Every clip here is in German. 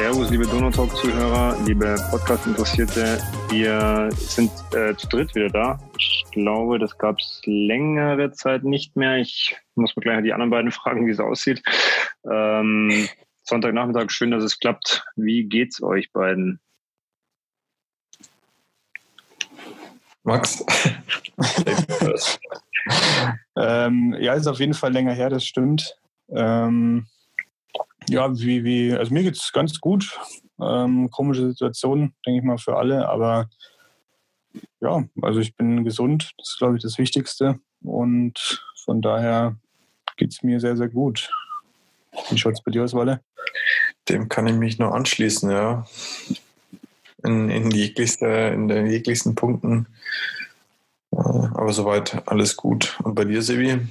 Servus, liebe Donautalk-Zuhörer, liebe Podcast-Interessierte. Wir sind äh, zu dritt wieder da. Ich glaube, das gab es längere Zeit nicht mehr. Ich muss mir gleich die anderen beiden fragen, wie es aussieht. Ähm, Sonntagnachmittag, schön, dass es klappt. Wie geht's euch beiden? Max? ähm, ja, ist auf jeden Fall länger her, das stimmt. Ähm, ja, wie, wie, also mir geht es ganz gut. Ähm, komische Situation, denke ich mal, für alle, aber ja, also ich bin gesund, das ist, glaube ich, das Wichtigste. Und von daher geht es mir sehr, sehr gut. Wie schaut es bei dir aus, Walle? Dem kann ich mich nur anschließen, ja. In, in, jeglichste, in den jeglichsten Punkten. Äh, aber soweit alles gut. Und bei dir, Sebi?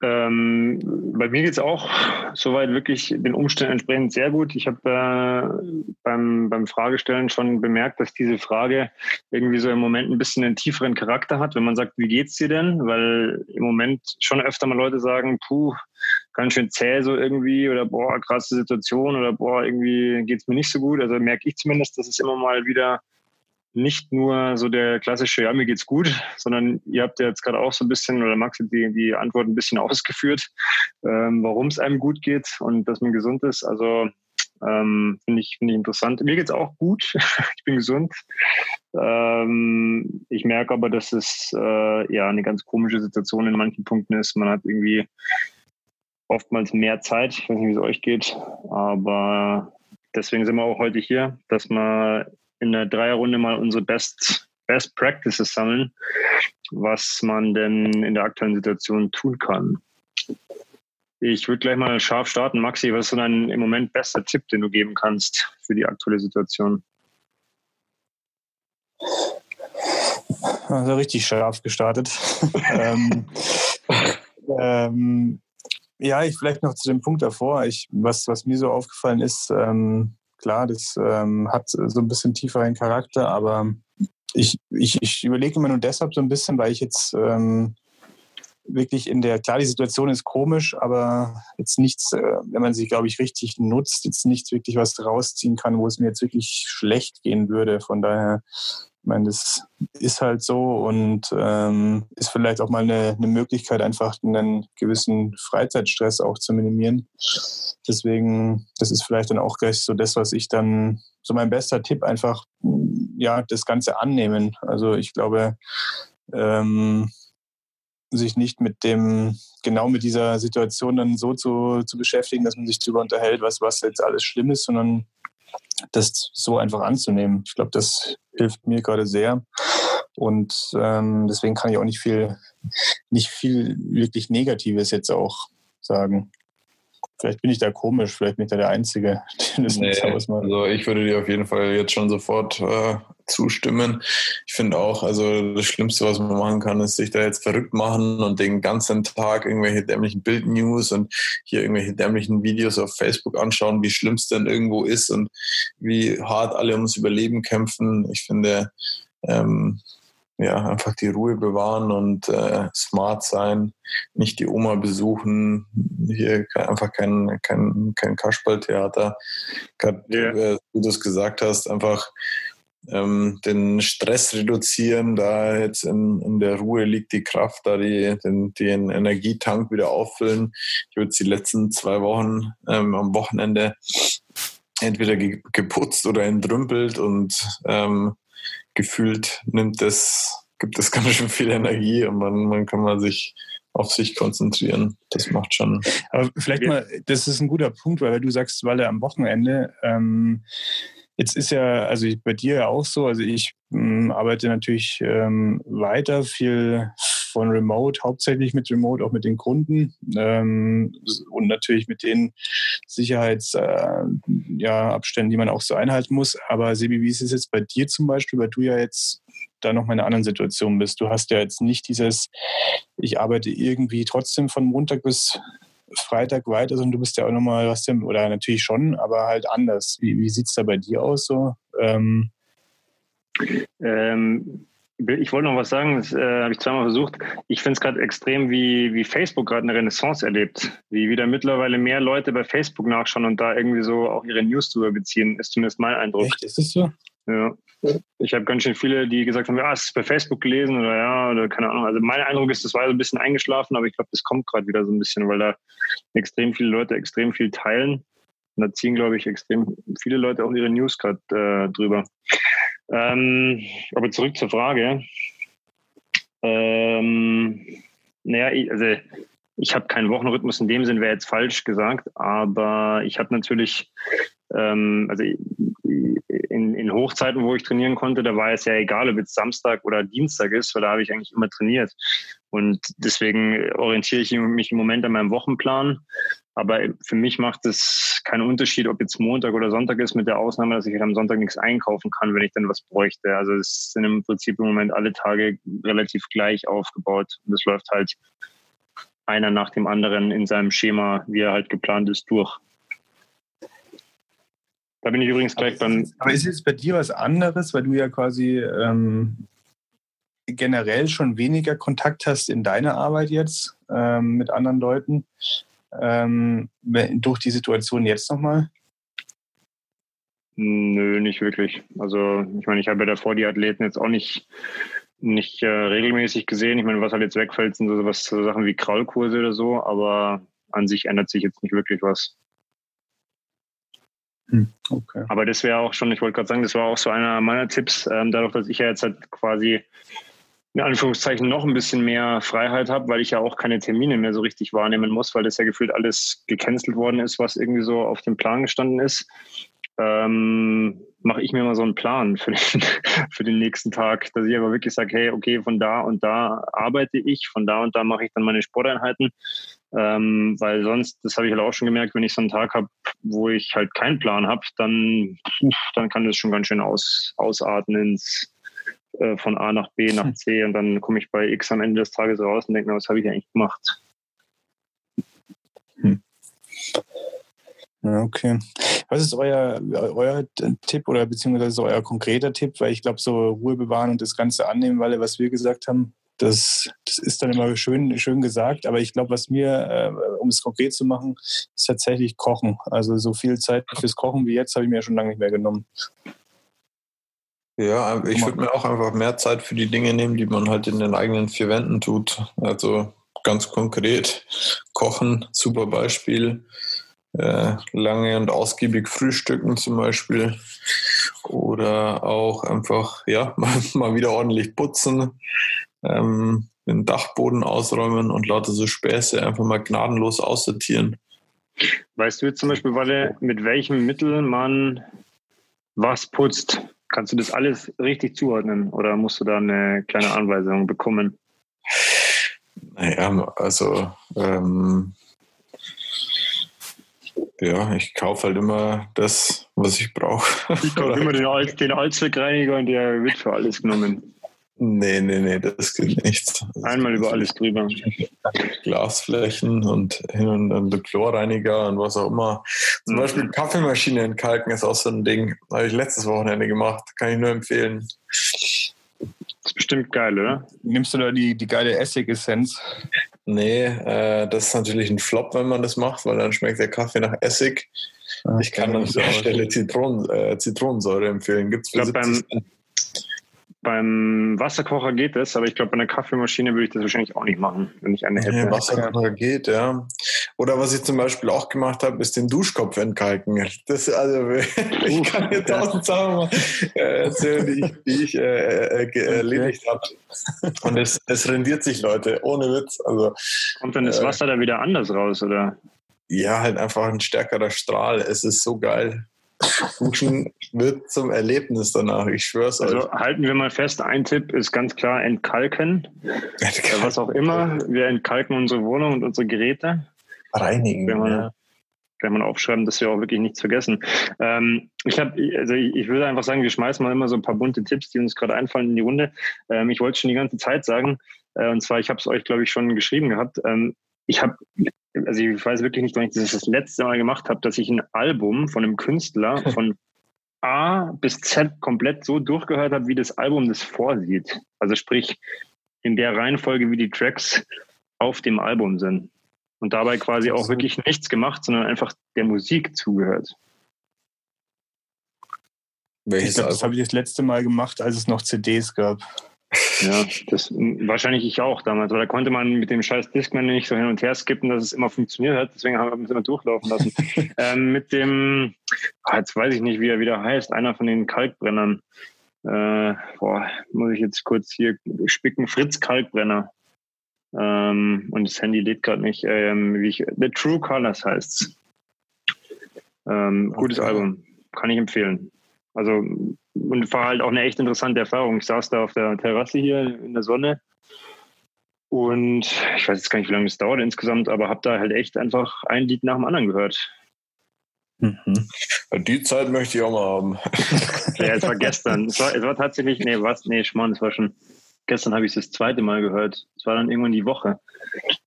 Ähm, bei mir geht es auch soweit wirklich den Umständen entsprechend sehr gut. Ich habe äh, beim, beim Fragestellen schon bemerkt, dass diese Frage irgendwie so im Moment ein bisschen einen tieferen Charakter hat, wenn man sagt, wie geht's dir denn? Weil im Moment schon öfter mal Leute sagen, puh, ganz schön zäh so irgendwie oder boah, krasse Situation oder boah, irgendwie geht's mir nicht so gut. Also merke ich zumindest, dass es immer mal wieder nicht nur so der klassische, ja, mir geht's gut, sondern ihr habt ja jetzt gerade auch so ein bisschen, oder Max hat die, die Antwort ein bisschen ausgeführt, ähm, warum es einem gut geht und dass man gesund ist. Also ähm, finde ich, finde ich interessant. Mir geht's auch gut. ich bin gesund. Ähm, ich merke aber, dass es äh, ja eine ganz komische Situation in manchen Punkten ist. Man hat irgendwie oftmals mehr Zeit. Ich weiß nicht, wie es euch geht, aber deswegen sind wir auch heute hier, dass wir in der Dreierrunde mal unsere Best, Best Practices sammeln, was man denn in der aktuellen Situation tun kann. Ich würde gleich mal scharf starten. Maxi, was ist so dein im Moment bester Tipp, den du geben kannst für die aktuelle Situation? Also richtig scharf gestartet. ähm, ähm, ja, ich vielleicht noch zu dem Punkt davor. Ich, was, was mir so aufgefallen ist, ähm, klar, das ähm, hat so ein bisschen tieferen Charakter, aber ich, ich, ich überlege immer nur deshalb so ein bisschen, weil ich jetzt ähm, wirklich in der, klar, die Situation ist komisch, aber jetzt nichts, äh, wenn man sie, glaube ich, richtig nutzt, jetzt nichts wirklich was rausziehen kann, wo es mir jetzt wirklich schlecht gehen würde. Von daher meine, das ist halt so und ähm, ist vielleicht auch mal eine, eine Möglichkeit, einfach einen gewissen Freizeitstress auch zu minimieren. Deswegen, das ist vielleicht dann auch gleich so das, was ich dann, so mein bester Tipp, einfach, ja, das Ganze annehmen. Also ich glaube, ähm, sich nicht mit dem, genau mit dieser Situation dann so zu, zu beschäftigen, dass man sich darüber unterhält, was, was jetzt alles schlimm ist, sondern das so einfach anzunehmen. Ich glaube, das hilft mir gerade sehr. Und ähm, deswegen kann ich auch nicht viel, nicht viel wirklich Negatives jetzt auch sagen. Vielleicht bin ich da komisch, vielleicht bin ich da der Einzige, der das nee, Also ich würde dir auf jeden Fall jetzt schon sofort äh, zustimmen. Ich finde auch, also das Schlimmste, was man machen kann, ist sich da jetzt verrückt machen und den ganzen Tag irgendwelche dämlichen Bildnews und hier irgendwelche dämlichen Videos auf Facebook anschauen, wie schlimm es denn irgendwo ist und wie hart alle ums Überleben kämpfen. Ich finde, ähm, ja, einfach die Ruhe bewahren und äh, smart sein, nicht die Oma besuchen, hier einfach kein, kein, kein Kasperltheater. Yeah. äh, du das gesagt hast, einfach ähm, den Stress reduzieren, da jetzt in, in der Ruhe liegt die Kraft, da die, den, den Energietank wieder auffüllen. Ich habe jetzt die letzten zwei Wochen ähm, am Wochenende entweder geputzt oder entrümpelt und ähm, gefühlt nimmt das, gibt es ganz schön viel Energie und man, man kann man sich auf sich konzentrieren. Das macht schon. Aber vielleicht mal, das ist ein guter Punkt, weil du sagst, weil er am Wochenende, ähm, jetzt ist ja, also bei dir ja auch so, also ich ähm, arbeite natürlich ähm, weiter viel von Remote, hauptsächlich mit Remote, auch mit den Kunden ähm, und natürlich mit den Sicherheitsabständen, äh, ja, die man auch so einhalten muss. Aber Sebi, wie ist es jetzt bei dir zum Beispiel, weil du ja jetzt da noch mal in einer anderen Situation bist? Du hast ja jetzt nicht dieses, ich arbeite irgendwie trotzdem von Montag bis Freitag weiter, sondern du bist ja auch nochmal, was denn, oder natürlich schon, aber halt anders. Wie, wie sieht es da bei dir aus so? Ähm, ähm, ich wollte noch was sagen, das äh, habe ich zweimal versucht. Ich finde es gerade extrem, wie, wie Facebook gerade eine Renaissance erlebt. Wie wieder mittlerweile mehr Leute bei Facebook nachschauen und da irgendwie so auch ihre News drüber beziehen, ist zumindest mein Eindruck. Echt, ist das so? Ja. Ich habe ganz schön viele, die gesagt haben, ja, es ist bei Facebook gelesen oder ja, oder keine Ahnung. Also mein Eindruck ist, das war so ein bisschen eingeschlafen, aber ich glaube, das kommt gerade wieder so ein bisschen, weil da extrem viele Leute extrem viel teilen. Und da ziehen, glaube ich, extrem viele Leute auch ihre News gerade äh, drüber. Ähm, aber zurück zur Frage. Ähm, naja, also ich habe keinen Wochenrhythmus in dem Sinn, wäre jetzt falsch gesagt, aber ich habe natürlich, also in, in Hochzeiten, wo ich trainieren konnte, da war es ja egal, ob es Samstag oder Dienstag ist, weil da habe ich eigentlich immer trainiert. Und deswegen orientiere ich mich im Moment an meinem Wochenplan. Aber für mich macht es keinen Unterschied, ob jetzt Montag oder Sonntag ist, mit der Ausnahme, dass ich am Sonntag nichts einkaufen kann, wenn ich dann was bräuchte. Also es sind im Prinzip im Moment alle Tage relativ gleich aufgebaut. Und das läuft halt einer nach dem anderen in seinem Schema, wie er halt geplant ist, durch. Da bin ich übrigens gleich beim. Aber ist es bei dir was anderes, weil du ja quasi ähm, generell schon weniger Kontakt hast in deiner Arbeit jetzt ähm, mit anderen Leuten? ähm, durch die Situation jetzt nochmal? Nö, nicht wirklich. Also ich meine, ich habe ja davor die Athleten jetzt auch nicht, nicht äh, regelmäßig gesehen. Ich meine, was halt jetzt wegfällt, sind so, was, so Sachen wie Kraulkurse oder so, aber an sich ändert sich jetzt nicht wirklich was. Hm, okay. Aber das wäre auch schon, ich wollte gerade sagen, das war auch so einer meiner Tipps, ähm, dadurch, dass ich ja jetzt halt quasi in Anführungszeichen noch ein bisschen mehr Freiheit habe, weil ich ja auch keine Termine mehr so richtig wahrnehmen muss, weil das ja gefühlt alles gecancelt worden ist, was irgendwie so auf dem Plan gestanden ist. Ähm, mache ich mir mal so einen Plan für den, für den nächsten Tag, dass ich aber wirklich sage, hey, okay, von da und da arbeite ich, von da und da mache ich dann meine Sporteinheiten, ähm, weil sonst, das habe ich halt auch schon gemerkt, wenn ich so einen Tag habe, wo ich halt keinen Plan habe, dann, dann kann das schon ganz schön aus, ausarten ins, äh, von A nach B nach C und dann komme ich bei X am Ende des Tages raus und denke mir, was habe ich eigentlich gemacht? Hm. okay. Was ist euer, euer Tipp oder beziehungsweise euer konkreter Tipp? Weil ich glaube, so Ruhe bewahren und das Ganze annehmen, weil was wir gesagt haben, das, das ist dann immer schön, schön gesagt. Aber ich glaube, was mir, äh, um es konkret zu machen, ist tatsächlich Kochen. Also so viel Zeit fürs Kochen wie jetzt habe ich mir schon lange nicht mehr genommen. Ja, ich würde mir auch einfach mehr Zeit für die Dinge nehmen, die man halt in den eigenen vier Wänden tut. Also ganz konkret kochen, super Beispiel. Äh, lange und ausgiebig frühstücken zum Beispiel. Oder auch einfach, ja, mal, mal wieder ordentlich putzen, ähm, den Dachboden ausräumen und lauter so Späße einfach mal gnadenlos aussortieren. Weißt du jetzt zum Beispiel, Walle, mit welchem Mittel man was putzt? Kannst du das alles richtig zuordnen oder musst du da eine kleine Anweisung bekommen? Naja, also ähm, ja, ich kaufe halt immer das, was ich brauche. Ich kaufe immer den, Al den Allzweckreiniger und der wird für alles genommen. Nee, nee, nee, das geht nicht. Einmal über alles drüber. Glasflächen und hin und, und Chlorreiniger und was auch immer. Zum mhm. Beispiel Kaffeemaschine entkalken ist auch so ein Ding. Habe ich letztes Wochenende gemacht. Kann ich nur empfehlen. Das ist bestimmt geil, oder? Nimmst du da die, die geile Essigessenz? Nee, äh, das ist natürlich ein Flop, wenn man das macht, weil dann schmeckt der Kaffee nach Essig. Ah, ich kann an der Stelle Zitronen, äh, Zitronensäure empfehlen. Gibt es für ich glaub, 70 beim, beim Wasserkocher geht es, aber ich glaube, bei einer Kaffeemaschine würde ich das wahrscheinlich auch nicht machen, wenn ich eine hätte. Ja, Wasserkocher geht, ja. Oder was ich zum Beispiel auch gemacht habe, ist den Duschkopf entkalken. Das, also, ich kann dir tausend Sachen erzählen, die ich, die ich äh, äh, erledigt habe. Und es, es rendiert sich, Leute, ohne Witz. Also, Kommt dann das äh, Wasser da wieder anders raus, oder? Ja, halt einfach ein stärkerer Strahl. Es ist so geil. Duschen wird zum Erlebnis danach, ich schwör's also euch. Also halten wir mal fest, ein Tipp ist ganz klar entkalken. entkalken. Was auch immer, wir entkalken unsere Wohnung und unsere Geräte. Reinigen, wenn man, ja. Wenn man aufschreiben, dass wir auch wirklich nichts vergessen. Ähm, ich habe, also ich, ich, würde einfach sagen, wir schmeißen mal immer so ein paar bunte Tipps, die uns gerade einfallen in die Runde. Ähm, ich wollte schon die ganze Zeit sagen, äh, und zwar, ich habe es euch, glaube ich, schon geschrieben gehabt. Ähm, ich habe also ich weiß wirklich nicht, wann ich das das letzte Mal gemacht habe, dass ich ein Album von einem Künstler von A bis Z komplett so durchgehört habe, wie das Album das vorsieht. Also sprich, in der Reihenfolge, wie die Tracks auf dem Album sind. Und dabei quasi auch wirklich nichts gemacht, sondern einfach der Musik zugehört. Welches ich glaube, das habe ich das letzte Mal gemacht, als es noch CDs gab. Ja, das wahrscheinlich ich auch damals, weil da konnte man mit dem scheiß Discman nicht so hin und her skippen, dass es immer funktioniert hat. Deswegen haben wir es immer durchlaufen lassen. ähm, mit dem, oh, jetzt weiß ich nicht, wie er wieder heißt, einer von den Kalkbrennern. Äh, boah, muss ich jetzt kurz hier spicken, Fritz Kalkbrenner. Ähm, und das Handy lädt gerade nicht. Ähm, wie ich, The True Colors heißt's. Ähm, okay. Gutes Album, kann ich empfehlen. Also, und war halt auch eine echt interessante Erfahrung. Ich saß da auf der Terrasse hier in der Sonne und ich weiß jetzt gar nicht, wie lange das dauert insgesamt, aber habe da halt echt einfach ein Lied nach dem anderen gehört. Mhm. Die Zeit möchte ich auch mal haben. ja, es war gestern. Es war, es war tatsächlich, nee, was? Nee, Schmarrn, es war schon, gestern habe ich es das zweite Mal gehört. Es war dann irgendwann die Woche.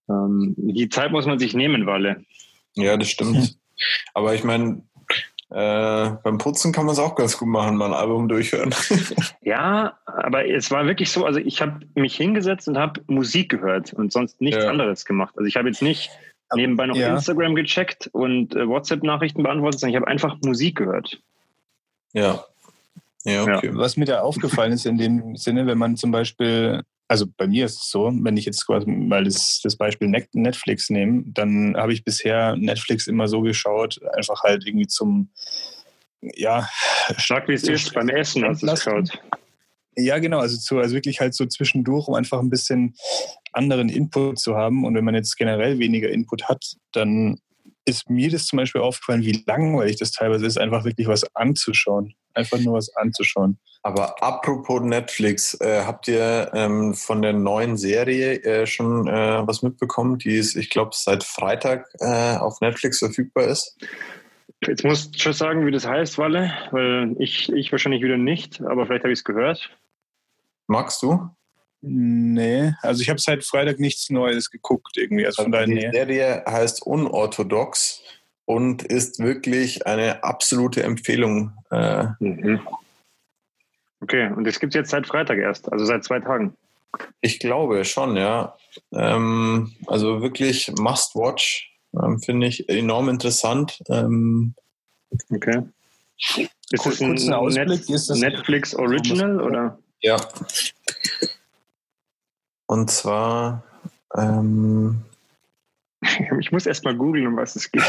Ähm, die Zeit muss man sich nehmen, Walle. Ja, das stimmt. Aber ich meine, äh, beim Putzen kann man es auch ganz gut machen, mal ein Album durchhören. ja, aber es war wirklich so, also ich habe mich hingesetzt und habe Musik gehört und sonst nichts ja. anderes gemacht. Also ich habe jetzt nicht nebenbei noch ja. Instagram gecheckt und äh, WhatsApp-Nachrichten beantwortet, sondern ich habe einfach Musik gehört. Ja. Ja, okay. ja. Was mir da aufgefallen ist in dem Sinne, wenn man zum Beispiel also bei mir ist es so, wenn ich jetzt quasi mal das, das Beispiel Netflix nehme, dann habe ich bisher Netflix immer so geschaut, einfach halt irgendwie zum, ja. Stark wie es ist, beim Essen hast du geschaut. Ja, genau, also, zu, also wirklich halt so zwischendurch, um einfach ein bisschen anderen Input zu haben. Und wenn man jetzt generell weniger Input hat, dann ist mir das zum Beispiel aufgefallen, wie langweilig das teilweise ist, einfach wirklich was anzuschauen. Einfach nur was anzuschauen. Aber apropos Netflix, äh, habt ihr ähm, von der neuen Serie äh, schon äh, was mitbekommen, die ist, ich glaube, seit Freitag äh, auf Netflix verfügbar ist? Jetzt musst du schon sagen, wie das heißt, Walle, weil ich, ich wahrscheinlich wieder nicht, aber vielleicht habe ich es gehört. Magst du? Nee, also ich habe seit Freitag nichts Neues geguckt irgendwie. Also von also die Serie heißt Unorthodox und ist wirklich eine absolute Empfehlung. Äh, mhm. Okay, und das gibt es jetzt seit Freitag erst, also seit zwei Tagen. Ich glaube schon, ja. Ähm, also wirklich Must Watch, ähm, finde ich enorm interessant. Ähm, okay. Ist das ein, Net ist das Netflix Original oder? Ja. Und zwar. Ähm, ich muss erst mal googeln, um was es geht.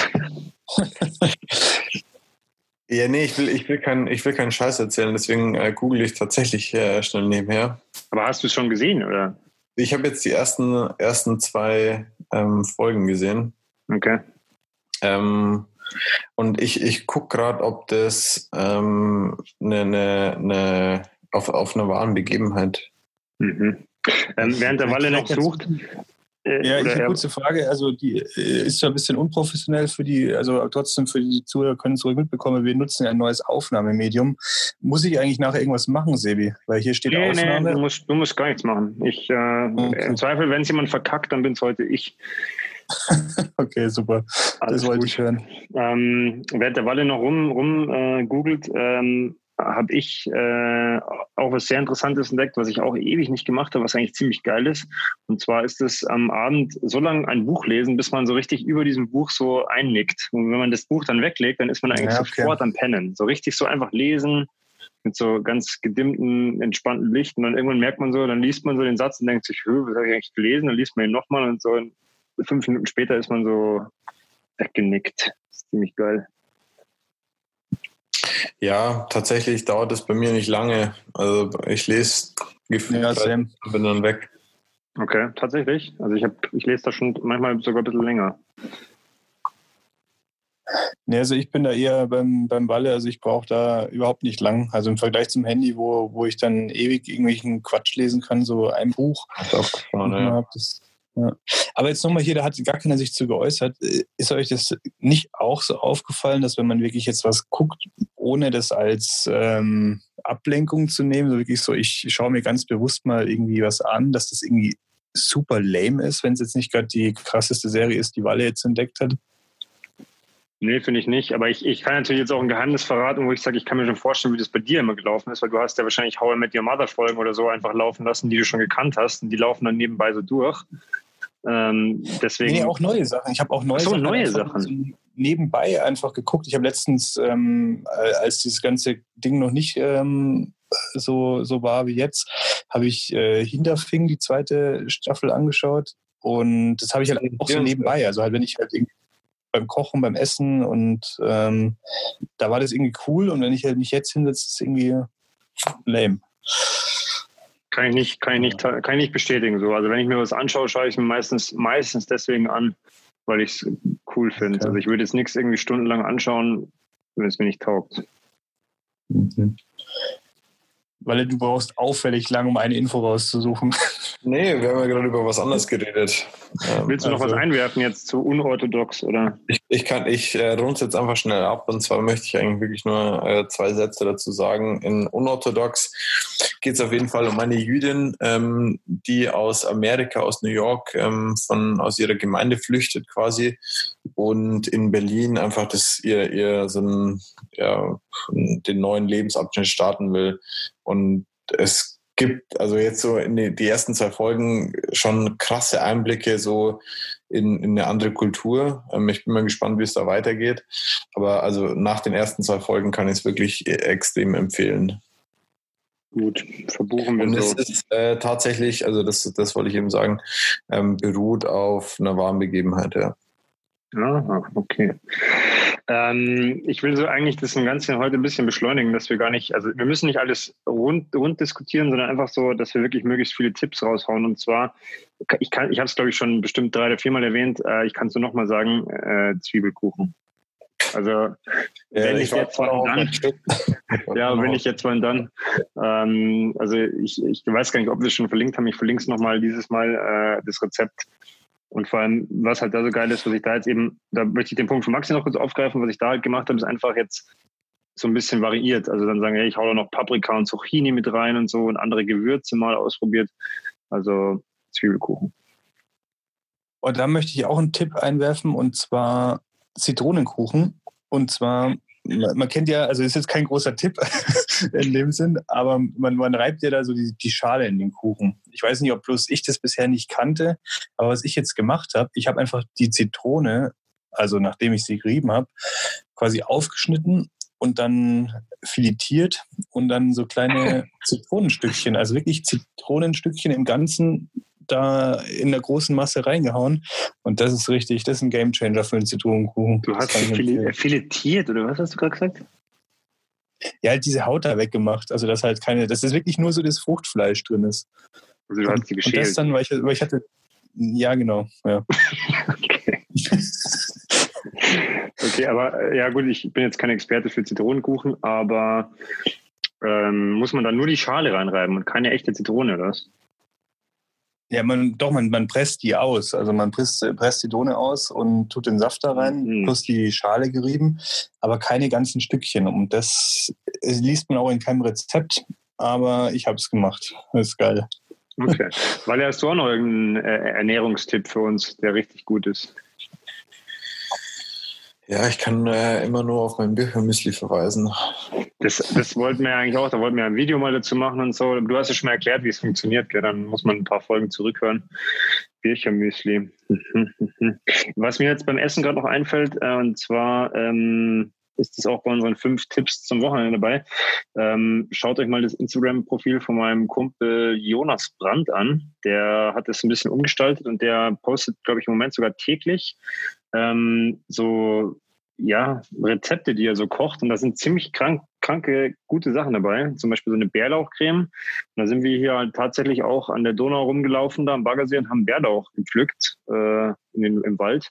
Ja, nee, ich will, ich will, keinen, ich will keinen Scheiß erzählen, deswegen äh, google ich tatsächlich äh, schnell nebenher. Aber hast du es schon gesehen, oder? Ich habe jetzt die ersten, ersten zwei ähm, Folgen gesehen. Okay. Ähm, und ich, ich gucke gerade, ob das ähm, ne, ne, ne, auf, auf einer wahren Begebenheit. Mhm. Ähm, während der Walle noch sucht, äh, ja, ich eine kurze Frage. Also die äh, ist ja ein bisschen unprofessionell für die, also trotzdem für die Zuhörer können es ruhig mitbekommen. Wir nutzen ein neues Aufnahmemedium. Muss ich eigentlich nachher irgendwas machen, Sebi? Weil hier steht nee, Aufnahme. Nee, du musst, du musst gar nichts machen. Ich, äh, okay. Im Zweifel, wenn es jemand verkackt, dann bin es heute ich. okay, super. Alles das wollte gut. ich hören. Ähm, während der Walle noch rum, rum äh, googelt, ähm, habe ich äh, auch was sehr Interessantes entdeckt, was ich auch ewig nicht gemacht habe, was eigentlich ziemlich geil ist. Und zwar ist es am Abend so lange ein Buch lesen, bis man so richtig über diesem Buch so einnickt. Und wenn man das Buch dann weglegt, dann ist man eigentlich ja, okay. sofort am Pennen. So richtig so einfach lesen mit so ganz gedimmten, entspannten Licht. Und dann irgendwann merkt man so, dann liest man so den Satz und denkt sich, was habe ich eigentlich gelesen? Dann liest man ihn nochmal und so fünf Minuten später ist man so weggenickt. Das ist ziemlich geil. Ja, tatsächlich dauert es bei mir nicht lange. Also ich lese gefühlt ja, und bin dann weg. Okay, tatsächlich. Also ich habe, ich lese da schon manchmal sogar ein bisschen länger. Nee, also ich bin da eher beim, beim Balle, also ich brauche da überhaupt nicht lang. Also im Vergleich zum Handy, wo, wo ich dann ewig irgendwelchen Quatsch lesen kann, so ein Buch. Das, ja. das, ja. Aber jetzt nochmal hier, da hat gar keiner sich zu geäußert. Ist euch das nicht auch so aufgefallen, dass wenn man wirklich jetzt was guckt, ohne das als ähm, Ablenkung zu nehmen, so wirklich so, ich schaue mir ganz bewusst mal irgendwie was an, dass das irgendwie super lame ist, wenn es jetzt nicht gerade die krasseste Serie ist, die Walle jetzt entdeckt hat? Nee, finde ich nicht. Aber ich, ich kann natürlich jetzt auch ein Geheimnis verraten, wo ich sage, ich kann mir schon vorstellen, wie das bei dir immer gelaufen ist, weil du hast ja wahrscheinlich How I Met Your Mother Folgen oder so einfach laufen lassen, die du schon gekannt hast und die laufen dann nebenbei so durch. Ähm, deswegen. Nee, auch neue Sachen. Ich habe auch neue so, Sachen. neue Sachen. Nebenbei einfach geguckt. Ich habe letztens, ähm, als dieses ganze Ding noch nicht ähm, so, so war wie jetzt, habe ich äh, Hinterfing, die zweite Staffel, angeschaut. Und das habe ich halt auch so nebenbei. Also halt, wenn ich halt irgendwie beim Kochen, beim Essen und ähm, da war das irgendwie cool und wenn ich halt mich jetzt hinsetze, ist es irgendwie lame. Kann ich nicht, kann ich nicht, kann ich nicht bestätigen. So. Also wenn ich mir was anschaue, schaue ich mir meistens, meistens deswegen an, weil ich es cool finde. Okay. Also ich würde jetzt nichts irgendwie stundenlang anschauen, wenn es mir nicht taugt. Mhm. Weil du brauchst auffällig lang, um eine Info rauszusuchen. Nee, wir haben ja gerade über was anderes geredet. Willst du noch also, was einwerfen jetzt zu unorthodox oder? Ich, ich kann, ich äh, runde es jetzt einfach schnell ab und zwar möchte ich eigentlich wirklich nur äh, zwei Sätze dazu sagen. In unorthodox geht es auf jeden Fall um eine Jüdin, ähm, die aus Amerika, aus New York, ähm, von aus ihrer Gemeinde flüchtet quasi und in Berlin einfach das ihr ihr so ein, ja, den neuen Lebensabschnitt starten will und es gibt also jetzt so in die, die ersten zwei Folgen schon krasse Einblicke so in, in eine andere Kultur. Ähm, ich bin mal gespannt, wie es da weitergeht. Aber also nach den ersten zwei Folgen kann ich es wirklich extrem empfehlen. Gut, verbuchen wir Und es so. ist äh, tatsächlich, also das, das wollte ich eben sagen, ähm, beruht auf einer wahren Begebenheit, ja. Aha, okay. Ähm, ich will so eigentlich das Ganze heute ein bisschen beschleunigen, dass wir gar nicht, also wir müssen nicht alles rund, rund diskutieren, sondern einfach so, dass wir wirklich möglichst viele Tipps raushauen. Und zwar, ich kann, ich habe es glaube ich schon bestimmt drei oder viermal erwähnt, äh, ich kann es nur nochmal sagen, äh, Zwiebelkuchen. Also wenn ich, ich jetzt mal dann, ja, wenn ich jetzt mal dann, ähm, also ich, ich weiß gar nicht, ob wir es schon verlinkt haben, ich verlinke es nochmal dieses Mal, äh, das Rezept und vor allem, was halt da so geil ist, was ich da jetzt eben, da möchte ich den Punkt von Maxi noch kurz aufgreifen, was ich da halt gemacht habe, ist einfach jetzt so ein bisschen variiert. Also dann sagen, hey, ich hau da noch Paprika und Zucchini mit rein und so und andere Gewürze mal ausprobiert. Also Zwiebelkuchen. Und da möchte ich auch einen Tipp einwerfen und zwar Zitronenkuchen. Und zwar man kennt ja, also ist jetzt kein großer Tipp in dem Sinn, aber man, man reibt ja da so die, die Schale in den Kuchen. Ich weiß nicht, ob bloß ich das bisher nicht kannte, aber was ich jetzt gemacht habe, ich habe einfach die Zitrone, also nachdem ich sie gerieben habe, quasi aufgeschnitten und dann filetiert und dann so kleine Zitronenstückchen, also wirklich Zitronenstückchen im Ganzen da in der großen Masse reingehauen. Und das ist richtig, das ist ein Gamechanger für einen Zitronenkuchen. Du hast fil filetiert, oder was hast du gerade gesagt? Ja, halt diese Haut da weggemacht. Also, dass halt keine, dass das wirklich nur so das Fruchtfleisch drin ist. Also, du hast die geschält. Und das dann, weil ich, weil ich hatte, ja, genau, ja. okay. okay, aber äh, ja gut, ich bin jetzt kein Experte für Zitronenkuchen, aber ähm, muss man dann nur die Schale reinreiben und keine echte Zitrone, oder was? Ja, man, doch, man, man presst die aus. Also man presst, presst die Dohne aus und tut den Saft da rein, mhm. plus die Schale gerieben, aber keine ganzen Stückchen. Und das liest man auch in keinem Rezept, aber ich habe es gemacht. Das ist geil. Okay. Weil hast du auch noch irgendeinen äh, Ernährungstipp für uns, der richtig gut ist? Ja, ich kann äh, immer nur auf mein Birchermüsli verweisen. Das, das wollten wir eigentlich auch, da wollten wir ein Video mal dazu machen und so. Du hast ja schon mal erklärt, wie es funktioniert, gell? dann muss man ein paar Folgen zurückhören. Birchermüsli. Was mir jetzt beim Essen gerade noch einfällt, äh, und zwar ähm, ist es auch bei unseren fünf Tipps zum Wochenende dabei. Ähm, schaut euch mal das Instagram-Profil von meinem Kumpel Jonas Brandt an. Der hat es ein bisschen umgestaltet und der postet, glaube ich, im Moment sogar täglich ähm, so ja, Rezepte, die er so kocht. Und da sind ziemlich krank, kranke, gute Sachen dabei. Zum Beispiel so eine Bärlauchcreme. Und da sind wir hier halt tatsächlich auch an der Donau rumgelaufen, da am Baggersee und haben Bärlauch gepflückt äh, in den, im Wald.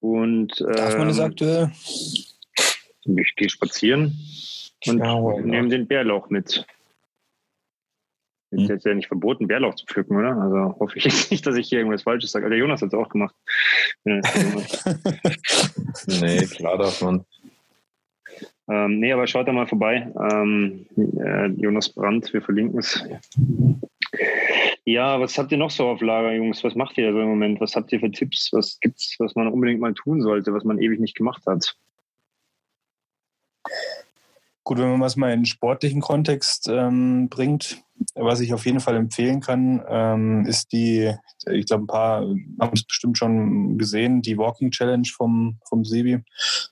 Und, äh, Darf man das ähm, aktuell? Ich gehe spazieren und ja, nehme den Bärlauch mit. Ist hm. jetzt ja nicht verboten, Bärlauch zu pflücken, oder? Also hoffe ich nicht, dass ich hier irgendwas Falsches sage. Der Jonas hat es auch gemacht. nee, klar darf man. Ähm, nee, aber schaut da mal vorbei. Ähm, äh, Jonas Brandt, wir verlinken es. Ja, was habt ihr noch so auf Lager, Jungs? Was macht ihr da so im Moment? Was habt ihr für Tipps? Was gibt's, was man unbedingt mal tun sollte, was man ewig nicht gemacht hat? Gut, wenn man es mal in den sportlichen Kontext ähm, bringt, was ich auf jeden Fall empfehlen kann, ähm, ist die, ich glaube, ein paar haben es bestimmt schon gesehen, die Walking Challenge vom, vom Sebi.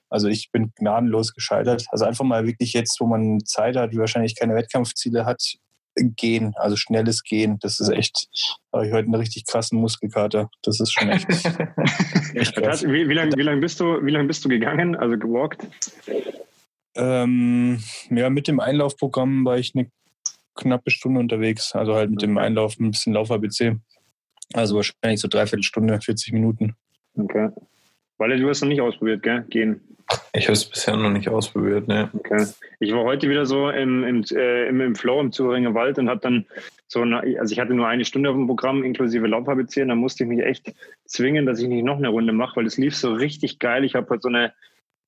Also ich bin gnadenlos gescheitert. Also einfach mal wirklich jetzt, wo man Zeit hat, die wahrscheinlich keine Wettkampfziele hat, gehen, also schnelles Gehen. Das ist echt, habe ich heute einen richtig krassen Muskelkater. Das ist schon echt. echt krass. Wie, wie lange wie lang bist, du, wie lang bist du gegangen, also gewalkt? Ähm, ja, mit dem Einlaufprogramm war ich eine knappe Stunde unterwegs. Also halt mit dem Einlauf ein bisschen Lauf-ABC. Also wahrscheinlich so dreiviertel Stunde, 40 Minuten. Okay. Weil du hast noch nicht ausprobiert, gell? Gehen. Ich habe es bisher noch nicht ausprobiert, ne. Okay. Ich war heute wieder so im, im, äh, im, im Flow im Zuringer Wald und habe dann so, eine, also ich hatte nur eine Stunde auf dem Programm inklusive Lauf-ABC und da musste ich mich echt zwingen, dass ich nicht noch eine Runde mache, weil es lief so richtig geil. Ich habe halt so eine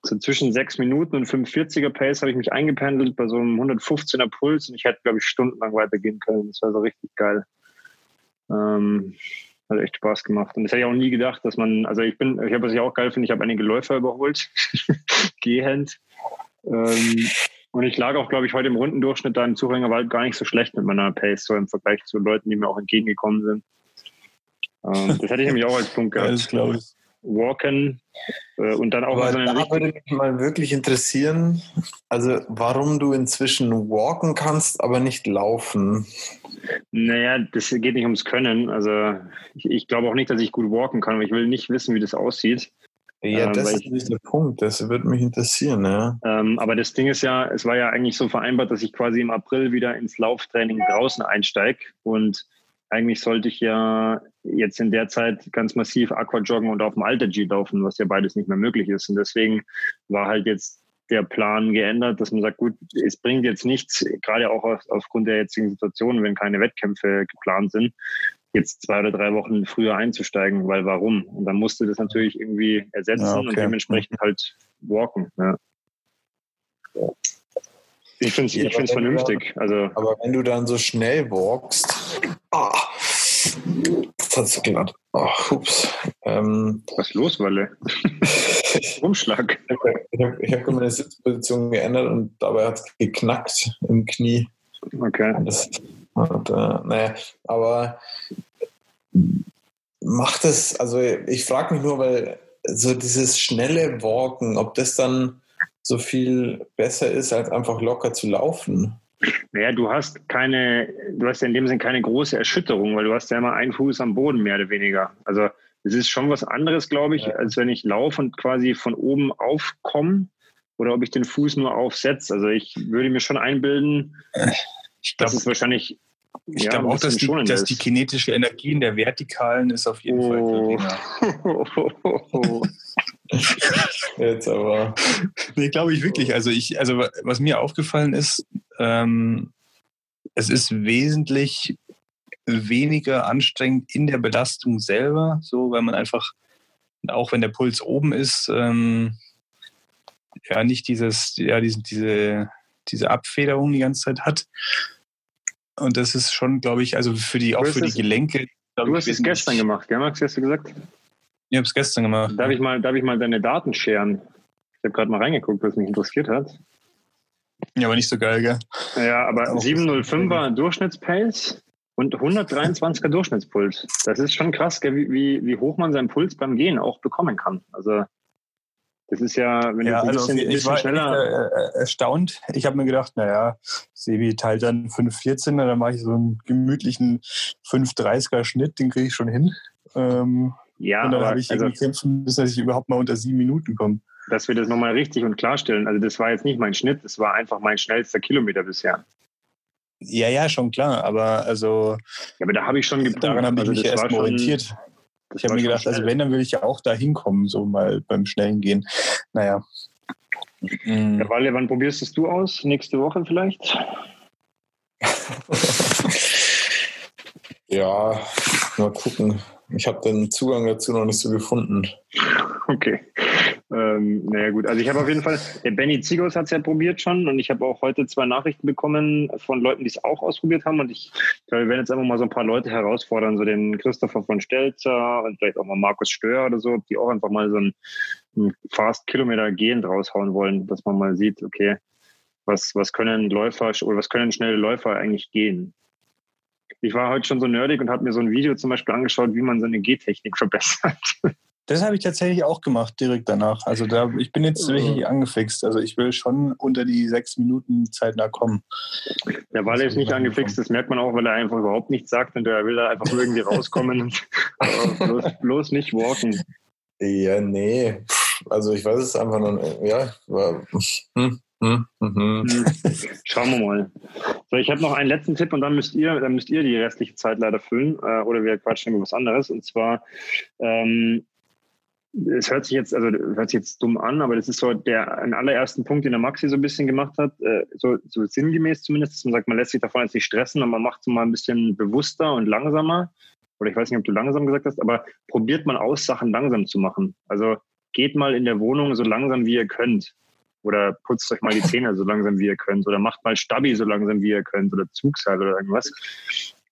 so zwischen sechs Minuten und 45er Pace habe ich mich eingependelt bei so einem 115er Puls und ich hätte, glaube ich, stundenlang weitergehen können. Das war so richtig geil. Ähm, hat echt Spaß gemacht. Und das hätte ich auch nie gedacht, dass man, also ich bin, ich habe, was ich auch geil finde, ich habe einige Läufer überholt, gehend. Ähm, und ich lag auch, glaube ich, heute im Rundendurchschnitt da im Zuhängerwald gar nicht so schlecht mit meiner Pace, so im Vergleich zu Leuten, die mir auch entgegengekommen sind. Ähm, das hätte ich nämlich auch als Punkt gehabt. Das glaube ich. Walken äh, und dann auch Aber eine da würde mich mal wirklich interessieren, also warum du inzwischen walken kannst, aber nicht laufen. Naja, das geht nicht ums Können. Also ich, ich glaube auch nicht, dass ich gut walken kann, aber ich will nicht wissen, wie das aussieht. Ja, Ähm, das ist nicht der Punkt. Das würde mich interessieren, ja. Ähm, aber das Ding ist ja, es war ja eigentlich so vereinbart, dass ich quasi im April wieder ins Lauftraining draußen einsteige. Und eigentlich sollte ich ja jetzt in der Zeit ganz massiv Aquajoggen und auf dem Alter G laufen, was ja beides nicht mehr möglich ist. Und deswegen war halt jetzt der Plan geändert, dass man sagt, gut, es bringt jetzt nichts, gerade auch aus, aufgrund der jetzigen Situation, wenn keine Wettkämpfe geplant sind, jetzt zwei oder drei Wochen früher einzusteigen, weil warum? Und dann musste das natürlich irgendwie ersetzen Ja, okay. und dementsprechend halt walken. Ja. Ich finde es ich find's vernünftig. Also Aber wenn du dann so schnell walkst, ah, das hat so glatt. Ach, ups. Ähm, was ist los, Walle? Umschlag. ich habe ich hab meine Sitzposition geändert und dabei hat es geknackt im Knie. Okay. Das, und, äh, naja, aber macht es, also ich frage mich nur, weil so dieses schnelle Walken, ob das dann so viel besser ist, als einfach locker zu laufen. Naja, du hast keine, du hast ja in dem Sinn keine große Erschütterung, weil du hast ja immer einen Fuß am Boden, mehr oder weniger. Also es ist schon was anderes, glaube ich, Ja. als wenn ich laufe und quasi von oben aufkomme oder ob ich den Fuß nur aufsetze. Also ich würde mir schon einbilden, Ich dass glaube es wahrscheinlich ich ja, glaub ein auch, dass die, dass die ist. kinetische Energie in der Vertikalen ist auf jeden Fall Oh. geringer. Jetzt aber. Nee, glaube ich wirklich. Also ich, also wa- was mir aufgefallen ist, ähm, es ist wesentlich weniger anstrengend in der Belastung selber, so weil man einfach, auch wenn der Puls oben ist, ähm, ja nicht dieses, ja, diesen, diese, diese Abfederung die ganze Zeit hat. Und das ist schon, glaube ich, also für die, auch für die Gelenke. Du ich, hast es gestern gemacht, gell, Max? Hast du gesagt? Ich habe es gestern gemacht. Darf ich mal, darf ich mal deine Daten scheren? Ich habe gerade mal reingeguckt, was mich interessiert hat. Ja, aber nicht so geil, gell? Ja, aber Auch 705er Durchschnittspace und 123er Durchschnittspuls. Das ist schon krass, gell, wie, wie, wie hoch man seinen Puls beim Gehen auch bekommen kann. Also das ist ja, wenn Ja, du ein also bisschen, ich bisschen war schneller. echt, äh, äh, erstaunt. Ich habe mir gedacht, naja, Sebi teilt dann 5,14, dann mache ich so einen gemütlichen 5,30er Schnitt, den kriege ich schon hin. Ähm, ja, und dann habe ich also, kämpfen müssen, dass ich überhaupt mal unter sieben Minuten komme. dass wir das nochmal richtig und klarstellen. Also das war jetzt nicht mein Schnitt, das war einfach mein schnellster Kilometer bisher. Ja, ja, schon klar, aber also Ja, aber da habe ich schon gepumpt. daran habe ich also mich erst mal schon- orientiert. Ich habe mir gedacht, also wenn, dann will ich ja auch da hinkommen, so mal beim schnellen Gehen. Naja. Mm. Ja, Walle, wann probierst es du aus? Nächste Woche vielleicht? Ja, mal gucken. Ich habe den Zugang dazu noch nicht so gefunden. Okay. ähm, naja gut, also ich habe auf jeden Fall, der Benny Zigos hat es ja probiert schon und ich habe auch heute zwei Nachrichten bekommen von Leuten, die es auch ausprobiert haben und ich glaube, wir werden jetzt einfach mal so ein paar Leute herausfordern, so den Christopher von Stelzer und vielleicht auch mal Markus Stör oder so, die auch einfach mal so einen, einen Fast-Kilometer gehend raushauen wollen, dass man mal sieht, okay, was, was können Läufer oder was können schnelle Läufer eigentlich gehen? Ich war heute schon so nerdig und habe mir so ein Video zum Beispiel angeschaut, wie man seine Gehtechnik verbessert. Das habe ich tatsächlich auch gemacht, direkt danach. Also da, ich bin jetzt richtig angefixt. Also ich will schon unter die sechs Minuten zeitnah kommen. Der Walle ist nicht angefixt, das merkt man auch, weil er einfach überhaupt nichts sagt und er will da einfach irgendwie rauskommen und bloß, bloß nicht walken. Ja, nee. Also ich weiß es einfach noch, ja, war, hm, hm, hm, hm. Schauen wir mal. So, ich habe noch einen letzten Tipp und dann müsst ihr, dann müsst ihr die restliche Zeit leider füllen äh, oder wir quatschen über was anderes. Und zwar ähm, es hört sich jetzt, also hört sich jetzt dumm an, aber das ist so der ein allerersten Punkt, den der Maxi so ein bisschen gemacht hat, äh, so, so sinngemäß zumindest, dass man sagt, man lässt sich davon jetzt nicht stressen und man macht es mal ein bisschen bewusster und langsamer. Oder ich weiß nicht, ob du langsam gesagt hast, aber probiert mal aus, Sachen langsam zu machen. Also geht mal in der Wohnung so langsam, wie ihr könnt. Oder putzt euch mal die Zähne so langsam, wie ihr könnt. Oder macht mal Stabi so langsam, wie ihr könnt. Oder Zugseil oder irgendwas.